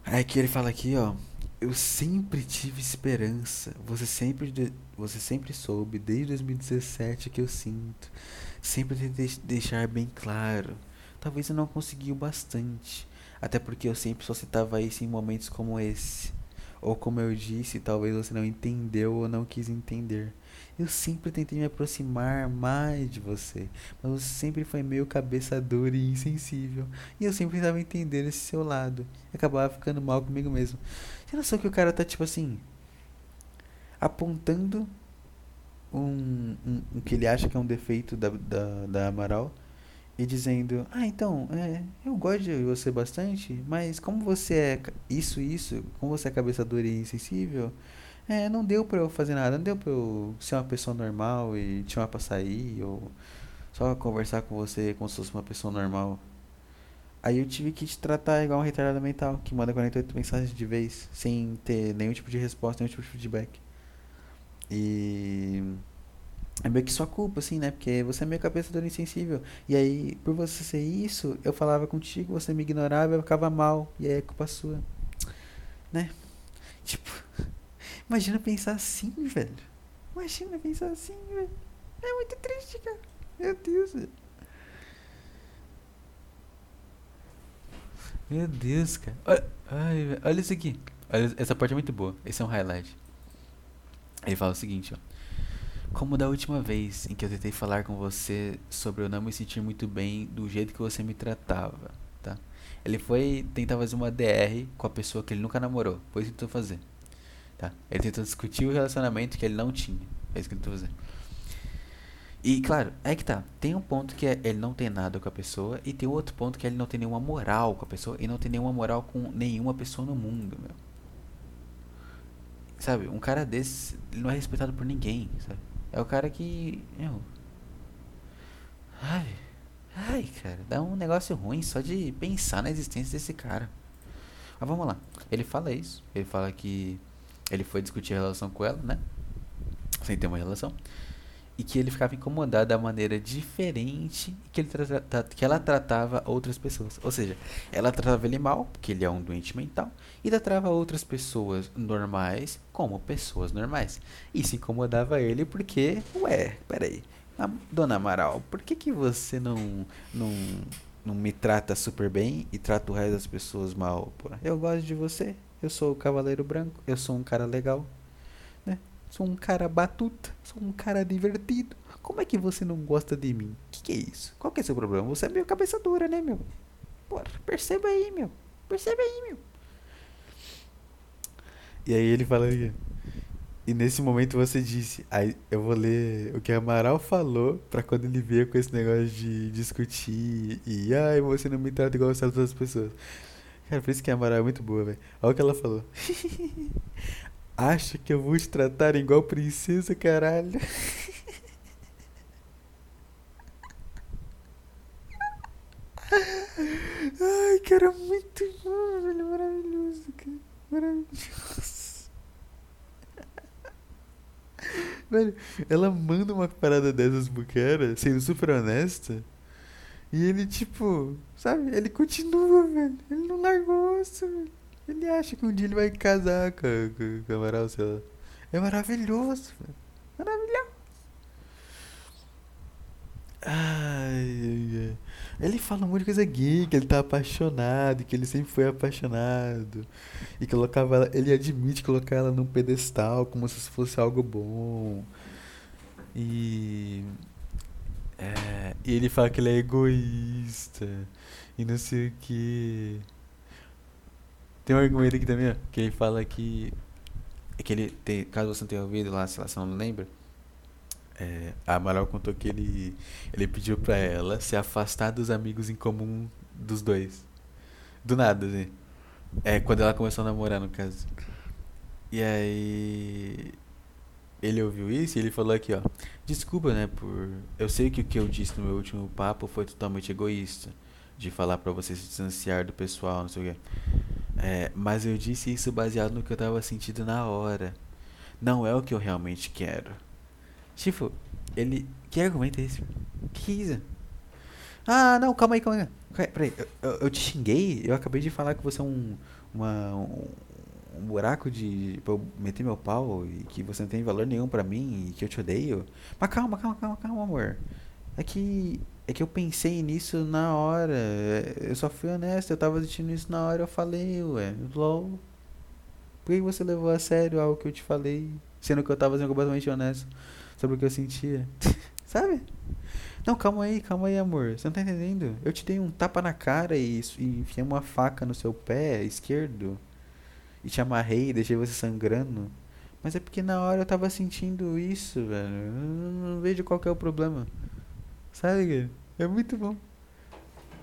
Speaker 1: Aí que ele fala aqui, ó. Eu sempre tive esperança. Você sempre, você sempre soube, desde 2017 que eu sinto. Sempre tentei deixar bem claro. Talvez eu não conseguiu bastante. Até porque eu sempre só citava isso em momentos como esse. Ou como eu disse, talvez você não entendeu ou não quis entender. Eu sempre tentei me aproximar mais de você, mas você sempre foi meio cabeça dura e insensível. E eu sempre tentava entender esse seu lado. E acabava ficando mal comigo mesmo. Você não sabe que o cara tá tipo assim. Apontando um, um, um que ele acha que é um defeito da, da, da Amaral e dizendo: Ah, então, é, eu gosto de você bastante, mas como você é isso, isso, como você é cabeça dura e insensível, é, não deu pra eu fazer nada, não deu pra eu ser uma pessoa normal e te chamar pra sair, ou só conversar com você como se fosse uma pessoa normal. Aí eu tive que te tratar igual um retardado mental, que manda 48 mensagens de vez, sem ter nenhum tipo de resposta, nenhum tipo de feedback. E é meio que sua culpa, assim, né? Porque você é meio cabeça dura insensível. E aí, por você ser isso, eu falava contigo, você me ignorava, eu ficava mal. E aí é culpa sua. Né? Tipo, imagina pensar assim, velho. Imagina pensar assim, velho. É muito triste, cara. Meu Deus, velho. Meu Deus, cara. Olha, olha isso aqui. Olha, essa parte é muito boa. Esse é um highlight. Ele fala o seguinte, ó. Como da última vez em que eu tentei falar com você sobre eu não me sentir muito bem do jeito que você me tratava, tá? Ele foi tentar fazer uma DR com a pessoa que ele nunca namorou. Que tentou fazer, tá? Ele tentou discutir o relacionamento que ele não tinha. É isso que ele tentou fazer. E claro, é que tá. Tem um ponto que é, ele não tem nada com a pessoa e tem outro ponto que ele não tem nenhuma moral com a pessoa e não tem nenhuma moral com nenhuma pessoa no mundo, meu. Sabe, um cara desse, ele não é respeitado por ninguém, sabe? É o cara que. Meu. Ai. Ai, cara. Dá um negócio ruim só de pensar na existência desse cara. Mas vamos lá. Ele fala isso. Ele fala que ele foi discutir a relação com ela, né? Sem ter uma relação. E que ele ficava incomodado da maneira diferente que, ele que ela tratava outras pessoas. Ou seja, ela tratava ele mal, porque ele é um doente mental, e tratava outras pessoas normais como pessoas normais. Isso incomodava ele porque, ué, peraí, dona Amaral, por que, que você não, não, não me trata super bem e trata o resto das pessoas mal? Eu gosto de você, eu sou o Cavaleiro Branco, eu sou um cara legal. Sou um cara batuta, sou um cara divertido. Como é que você não gosta de mim? Que que é isso? Qual que é seu problema? Você é meio cabeça dura, né, meu? Porra, perceba aí, meu. Perceba aí, meu. E aí ele fala aí. E nesse momento você disse, aí eu vou ler o que Amaral falou para quando ele veio com esse negócio de discutir e ai, você não me trata igual as outras pessoas. Cara, por isso que a Amaral é muito boa, velho. Olha o que ela falou. Acha que eu vou te tratar igual princesa, caralho? Ai, cara, muito bom, velho. Maravilhoso, cara. Maravilhoso. Velho, ela manda uma parada dessas pro cara, sendo super honesta. E ele, tipo, sabe? Ele continua, velho. Ele não largou isso, velho. Ele acha que um dia ele vai casar com, com, com a Amaral, sei lá. É maravilhoso, velho. Maravilhoso. Ai, ai, ai. Ele fala um monte de coisa gay, que ele tá apaixonado, que ele sempre foi apaixonado. E colocava ela, ele admite colocar ela num pedestal como se fosse algo bom. E. É, e ele fala que ele é egoísta. E não sei o que. Tem um argumento aqui também, ó, que ele fala que. É que ele tem, caso você não tenha ouvido lá, se você não lembra, É, a Amaral contou que ele, ele pediu pra ela se afastar dos amigos em comum dos dois. Do nada, assim. É, quando ela começou a namorar, no caso. E aí. Ele ouviu isso e ele falou aqui, ó. Desculpa, né, por. Eu sei que o que eu disse no meu último papo foi totalmente egoísta. De falar pra você se distanciar do pessoal, não sei o quê. É, mas eu disse isso baseado no que eu tava sentindo na hora. Não é o que eu realmente quero. Tipo, ele. Que argumento é esse? Que isso? Ah, não, calma aí, calma aí. Peraí, eu, eu, te xinguei? Eu acabei de falar que você é um. Uma, um, um buraco de. pra eu meter meu pau e que você não tem valor nenhum pra mim e que eu te odeio. Mas calma, calma, calma, calma, amor. É que. É que eu pensei nisso na hora. Eu só fui honesto, eu tava sentindo isso na hora, eu falei, ué. LOL. Por que você levou a sério algo que eu te falei? Sendo que eu tava sendo completamente honesto sobre o que eu sentia. Sabe? Não, calma aí, calma aí, amor. Você não tá entendendo? Eu te dei um tapa na cara e, e enfiei uma faca no seu pé esquerdo. E te amarrei e deixei você sangrando. Mas é porque na hora eu tava sentindo isso, velho. Eu não vejo qual que é o problema. Sabe? É muito bom.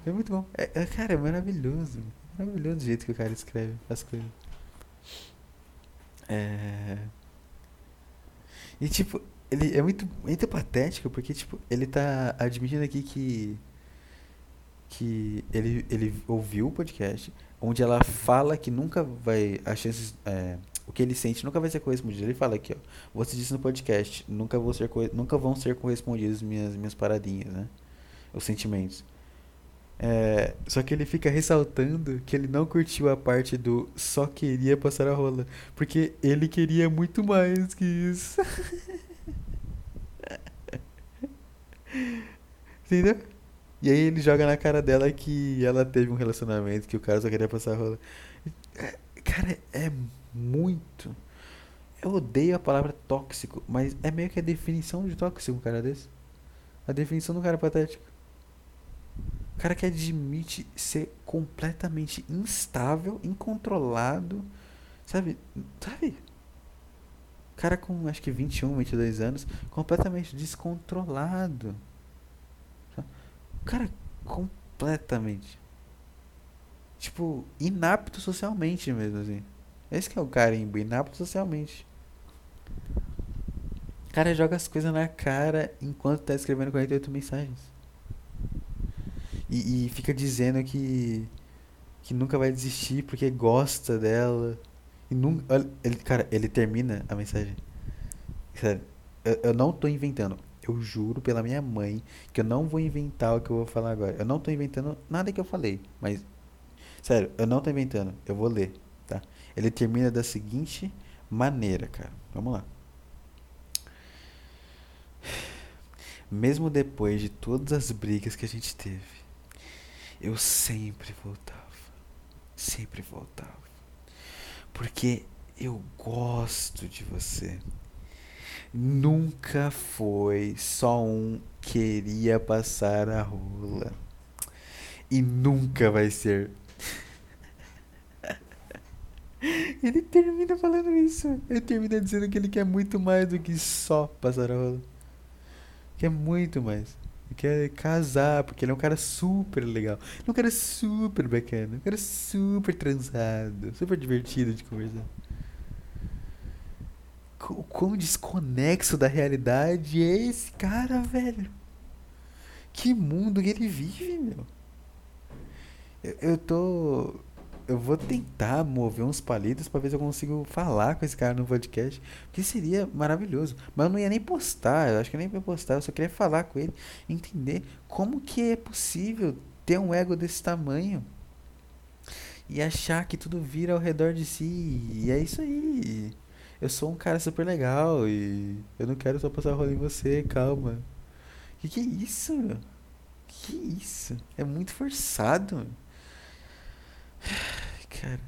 Speaker 1: É muito bom. É, é, cara, é maravilhoso. Maravilhoso o jeito que o cara escreve as coisas. É. E tipo, ele é muito, muito patético porque, tipo, ele tá admitindo aqui que. Que ele, ele ouviu o podcast, onde ela fala que nunca vai. As chances. É, o que ele sente nunca vai ser correspondido. Ele fala aqui, ó. Você disse no podcast, nunca, vou ser, nunca vão ser correspondidos minhas, minhas paradinhas, né? Os sentimentos. É, só que ele fica ressaltando que ele não curtiu a parte do só queria passar a rola. Porque ele queria muito mais que isso. Entendeu? E aí ele joga na cara dela que ela teve um relacionamento, que o cara só queria passar rola. É, cara, é muito. Eu odeio a palavra tóxico, mas é meio que a definição de tóxico um cara desse. A definição do cara patético. O cara que admite ser completamente instável, incontrolado, sabe? Sabe? cara com acho que 21, 22 anos, completamente descontrolado. Cara, completamente. Tipo, inapto socialmente mesmo, assim. Esse que é o carimbo, inapto socialmente. O cara joga as coisas na cara enquanto tá escrevendo 48 mensagens. E, e fica dizendo que, que nunca vai desistir porque gosta dela. E nunca. Ele, cara, ele termina a mensagem. Sério, eu, eu não tô inventando. Eu juro pela minha mãe que eu não vou inventar o que eu vou falar agora. Eu não tô inventando nada que eu falei. Mas. Sério, eu não tô inventando. Eu vou ler, tá? Ele termina da seguinte maneira, cara. Vamos lá. Mesmo depois de todas as brigas que a gente teve, eu sempre voltava. Sempre voltava. Porque eu gosto de você. Nunca foi só um queria passar a rola. E nunca vai ser. ele termina falando isso. Ele termina dizendo que ele quer muito mais do que só passar a rola. Quer muito mais. Quer casar, porque ele é um cara super legal. Ele é um cara super bacana. Um cara super transado. Super divertido de conversar. O quão desconexo da realidade é esse cara, velho? Que mundo que ele vive, meu? Eu, eu tô eu vou tentar mover uns palitos para ver se eu consigo falar com esse cara no podcast. Que seria maravilhoso. Mas eu não ia nem postar. Eu acho que nem ia postar. Eu só queria falar com ele. Entender como que é possível ter um ego desse tamanho. E achar que tudo vira ao redor de si. E é isso aí. Eu sou um cara super legal. E eu não quero só passar rola em você. Calma. Que que é isso, meu? Que isso? É muito forçado, Cara.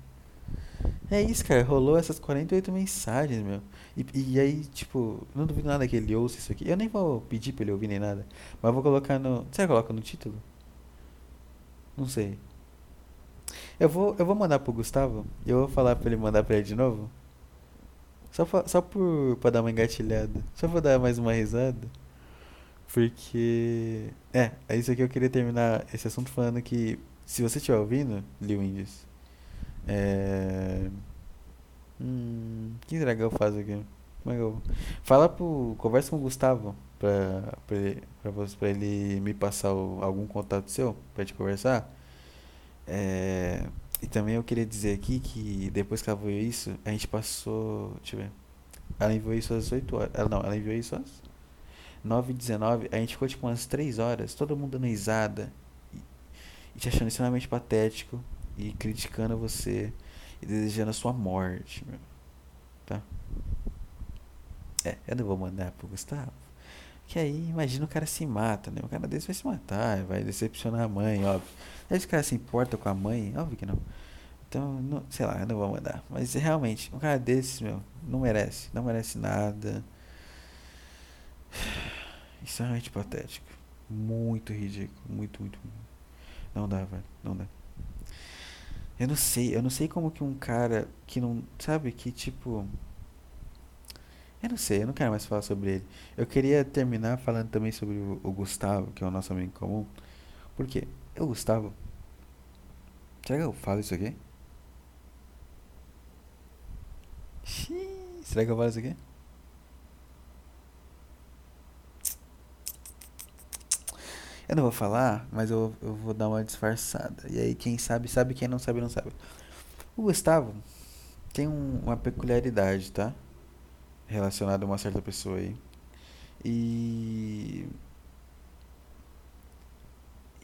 Speaker 1: É isso, cara. Rolou essas 48 mensagens, meu. E, e aí, tipo, não duvido nada que ele ouça isso aqui. Eu nem vou pedir pra ele ouvir nem nada. Mas vou colocar no. Você coloca no título? Não sei. Eu vou, eu vou mandar pro Gustavo. Eu vou falar pra ele mandar pra ele de novo. Só, pra, só por, pra dar uma engatilhada. Só pra dar mais uma risada. Porque. É, é isso aqui eu queria terminar esse assunto falando que. Se você estiver ouvindo, Lil Indies. É. Hum. Que será que eu faço aqui? Como é que eu. Fala pro. Conversa com o Gustavo. Pra, pra, ele, pra, pra ele me passar o, algum contato seu. Pra te conversar. É. E também eu queria dizer aqui que depois que ela viu isso, a gente passou. Deixa eu ver. Ela enviou isso às 8 horas. Ela, não, ela enviou isso às 9 h 19 A gente ficou tipo umas 3 horas, todo mundo dando risada. Te achando extremamente patético. E criticando você. E desejando a sua morte, meu. Tá? É, eu não vou mandar pro Gustavo. Que aí, imagina o cara se mata, né? O cara desse vai se matar, vai decepcionar a mãe, óbvio. Aí o cara se importa com a mãe, óbvio que não. Então, não, sei lá, eu não vou mandar. Mas realmente, um cara desse, meu, não merece. Não merece nada. Isso é realmente patético. Muito ridículo. Muito, muito. Não dá, velho. Não dá. Eu não sei. Eu não sei como que um cara que não. Sabe? Que tipo. Eu não sei, eu não quero mais falar sobre ele. Eu queria terminar falando também sobre o, Gustavo, que é o nosso amigo comum. Por quê? Eu, Gustavo. Será que eu falo isso aqui? Será que eu falo isso aqui? Eu não vou falar, mas eu, eu vou dar uma disfarçada. E aí, quem sabe, sabe. Quem não sabe, não sabe. O Gustavo tem um, uma peculiaridade, tá? Relacionada a uma certa pessoa aí. E.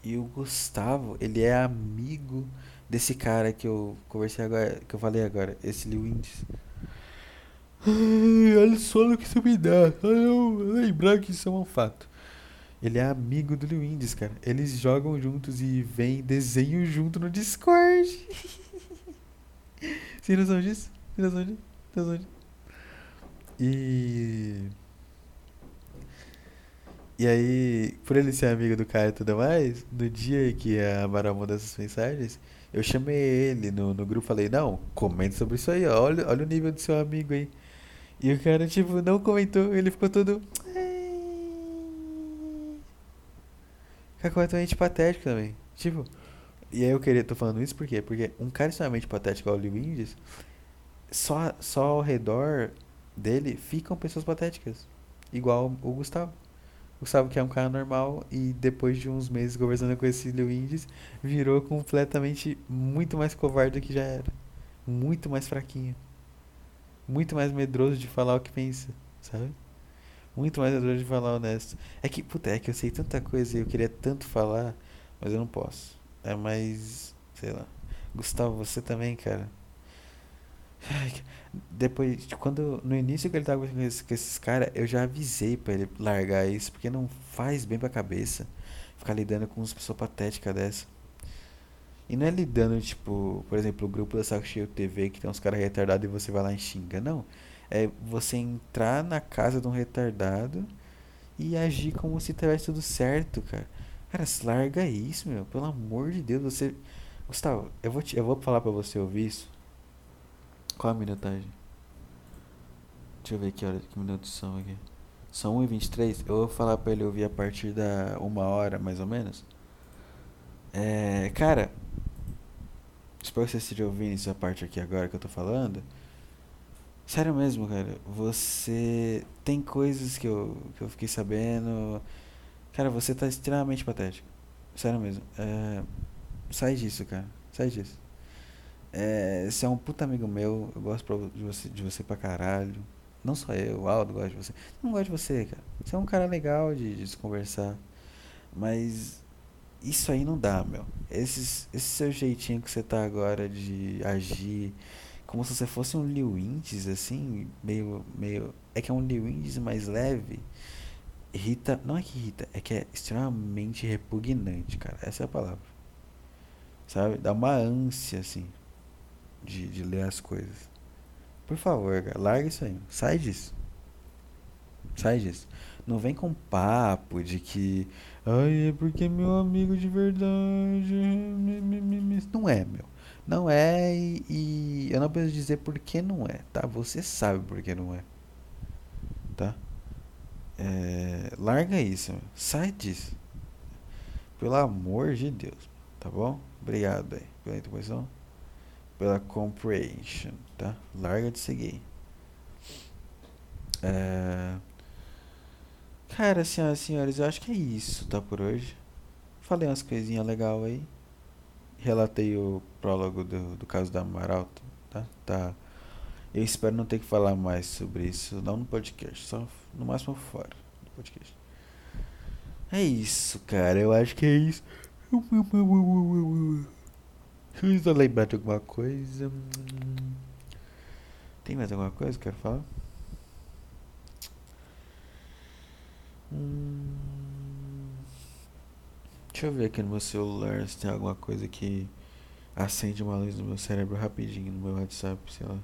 Speaker 1: E o Gustavo, ele é amigo desse cara que eu conversei agora, que eu falei agora, esse Lil Indies. Ai, olha só o que isso me dá. Eu lembrar que isso é um fato. Ele é amigo do Lil Indies, cara. Eles jogam juntos e vem desenho junto no Discord. Tem noção disso? Tem noção disso? E. E aí, por ele ser amigo do cara e tudo mais, no dia que a Mara mandou essas mensagens, eu chamei ele no, no grupo falei, não, comente sobre isso aí, olha, olha o nível do seu amigo aí. E o cara, tipo, não comentou, ele ficou todo. Fica completamente patético também. Tipo. E aí eu queria, tô falando isso por quê? Porque um cara extremamente patético ao Lil Indies, só, só ao redor dele ficam pessoas patéticas. Igual o Gustavo. O Gustavo que é um cara normal e depois de uns meses conversando com esse Indies, virou completamente muito mais covarde do que já era. Muito mais fraquinho. Muito mais medroso de falar o que pensa, sabe? Muito mais medroso de falar honesto. É que, puta, é que eu sei tanta coisa e eu queria tanto falar, mas eu não posso. É mais, sei lá. Gustavo, você também, cara. Depois, quando no início que ele tava com esses, esses caras, eu já avisei pra ele largar isso, porque não faz bem pra cabeça ficar lidando com umas pessoas patéticas dessa. E não é lidando, tipo, por exemplo, o grupo da Saco Cheio TV, que tem uns caras retardados e você vai lá e xinga. Não. É você entrar na casa de um retardado e agir como se tivesse tudo certo, cara. Cara, larga isso, meu. Pelo amor de Deus, você. Gustavo, eu vou, te, eu vou falar pra você ouvir isso. Qual a minutagem? Deixa eu ver que hora, que minutos são aqui. São 1h23. Eu vou falar pra ele ouvir a partir da uma hora, mais ou menos. É, cara, espero que você esteja ouvindo essa parte aqui agora que eu tô falando. Sério mesmo, cara. Você tem coisas que eu, que eu fiquei sabendo. Cara, você tá extremamente patético. Sério mesmo. É, sai disso, cara. Sai disso. É, você é um puta amigo meu. Eu gosto de você, de você pra caralho. Não só eu, o Aldo gosta de você. Eu não gosto de você, cara. Você é um cara legal de, de se conversar. Mas isso aí não dá, meu. Esses, esse seu jeitinho que você tá agora de agir como se você fosse um Liu Indies, assim, meio, meio. É que é um Liu Indies mais leve. Irrita. Não é que irrita, é que é extremamente repugnante, cara. Essa é a palavra. Sabe? Dá uma ânsia, assim, de, de ler as coisas. Por favor, cara, larga isso aí. Sai disso. Sai disso. Não vem com papo de que. Ai, é porque meu amigo de verdade. Não é, meu. Não é e, e eu não preciso dizer por que não é, tá? Você sabe por que não é. Tá? É, larga isso, sai disso. Pelo amor de Deus, tá bom? Obrigado aí pela intuição, pela comprehension, tá? Larga de seguir. É... Cara, senhoras e senhores, eu acho que é isso, tá? Por hoje. Falei umas coisinhas legais aí. Relatei o prólogo do, do caso da Amaral, tá? tá? Eu espero não ter que falar mais sobre isso, não no podcast, só no máximo fora do podcast. É isso, cara, eu acho que é isso. Deixa eu lembrar de alguma coisa. Tem mais alguma coisa que eu quero falar? Hum, deixa eu ver aqui no meu celular se tem alguma coisa que acende uma luz no meu cérebro rapidinho no meu WhatsApp, sei lá.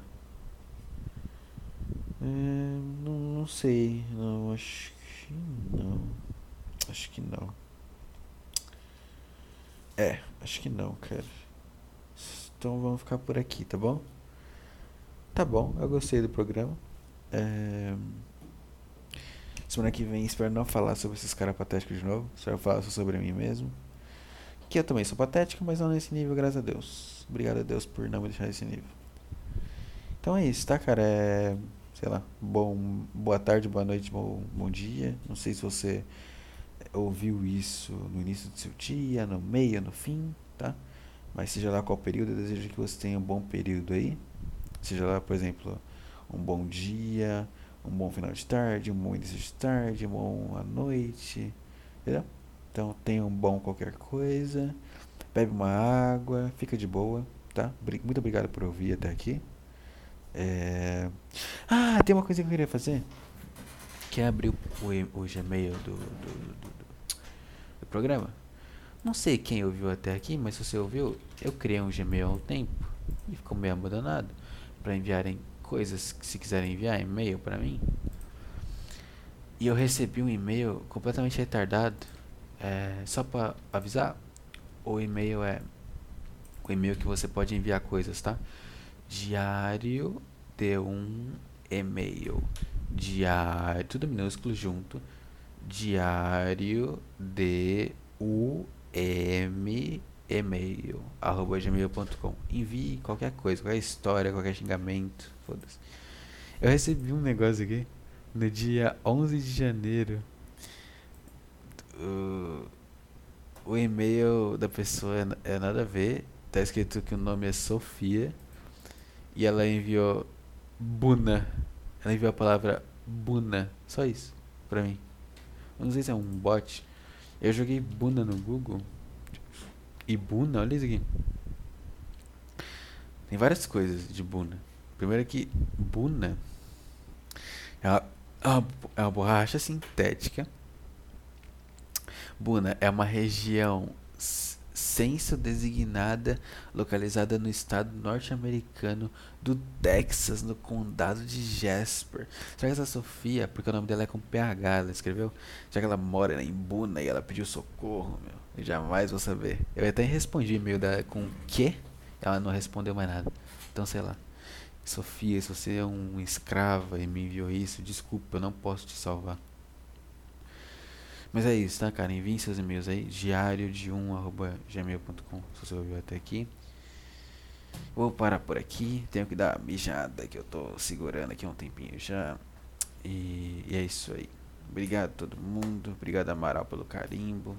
Speaker 1: É, não, não sei, não, acho que não. Acho que não. É, acho que não, cara. Então vamos ficar por aqui, tá bom? Tá bom, eu gostei do programa. É... Semana que vem espero não falar sobre esses caras patéticos de novo. Espero falar só sobre mim mesmo. Que eu também sou patético, mas não nesse nível, graças a Deus. Obrigado a Deus por não me deixar nesse nível. Então é isso, tá, cara? É. Sei lá. Bom, boa tarde, boa noite, bom, bom dia. Não sei se você ouviu isso no início do seu dia, no meio, no fim, tá? Mas seja lá qual período, eu desejo que você tenha um bom período aí. Seja lá, por exemplo, um bom dia, um bom final de tarde, um bom início de tarde, uma boa noite. Entendeu? Então tenha um bom qualquer coisa. Bebe uma água, fica de boa, tá? Muito obrigado por ouvir até aqui. É... Ah, tem uma coisa que eu queria fazer. Que é abrir o, o Gmail do, do, do, do, do programa. Não sei quem ouviu até aqui, mas se você ouviu, eu criei um Gmail há um tempo e ficou meio abandonado para enviarem coisas se quiserem enviar e-mail para mim. E eu recebi um e-mail completamente retardado. É, só para avisar, o e-mail é o e-mail que você pode enviar coisas, tá? Diário de um e-mail. Diário, tudo minúsculo junto. Diário de um e-mail arroba gmail.com envie qualquer coisa qualquer história qualquer xingamento eu recebi um negócio aqui no dia 11 de janeiro o, o e-mail da pessoa é, é nada a ver tá escrito que o nome é Sofia e ela enviou Buna ela enviou a palavra Buna só isso pra mim eu não sei se é um bot eu joguei Buna no Google. E Buna, olha isso aqui. Tem várias coisas de Buna. Primeiro que Buna é uma, é uma borracha sintética. Buna é uma região censo designada localizada no estado norte-americano do Texas, no condado de Jasper. Será que essa Sofia, porque o nome dela é com PH, ela escreveu? Já que ela mora em Buna e ela pediu socorro, meu. Eu jamais vou saber. Eu até respondi e-mail dela com que? Ela não respondeu mais nada. Então, sei lá. Sofia, se você é um escrava e me enviou isso, desculpa, eu não posso te salvar. Mas é isso, tá, cara? Envie seus e-mails aí, diário de 1 arroba gmail.com, se você ouviu até aqui. Vou parar por aqui, tenho que dar mijada que eu tô segurando aqui há um tempinho já. E, e é isso aí. Obrigado a todo mundo, obrigado Amaral pelo carimbo.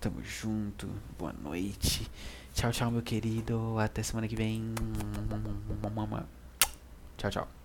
Speaker 1: Tamo junto, boa noite. Tchau, tchau, meu querido. Até semana que vem. Tchau, tchau.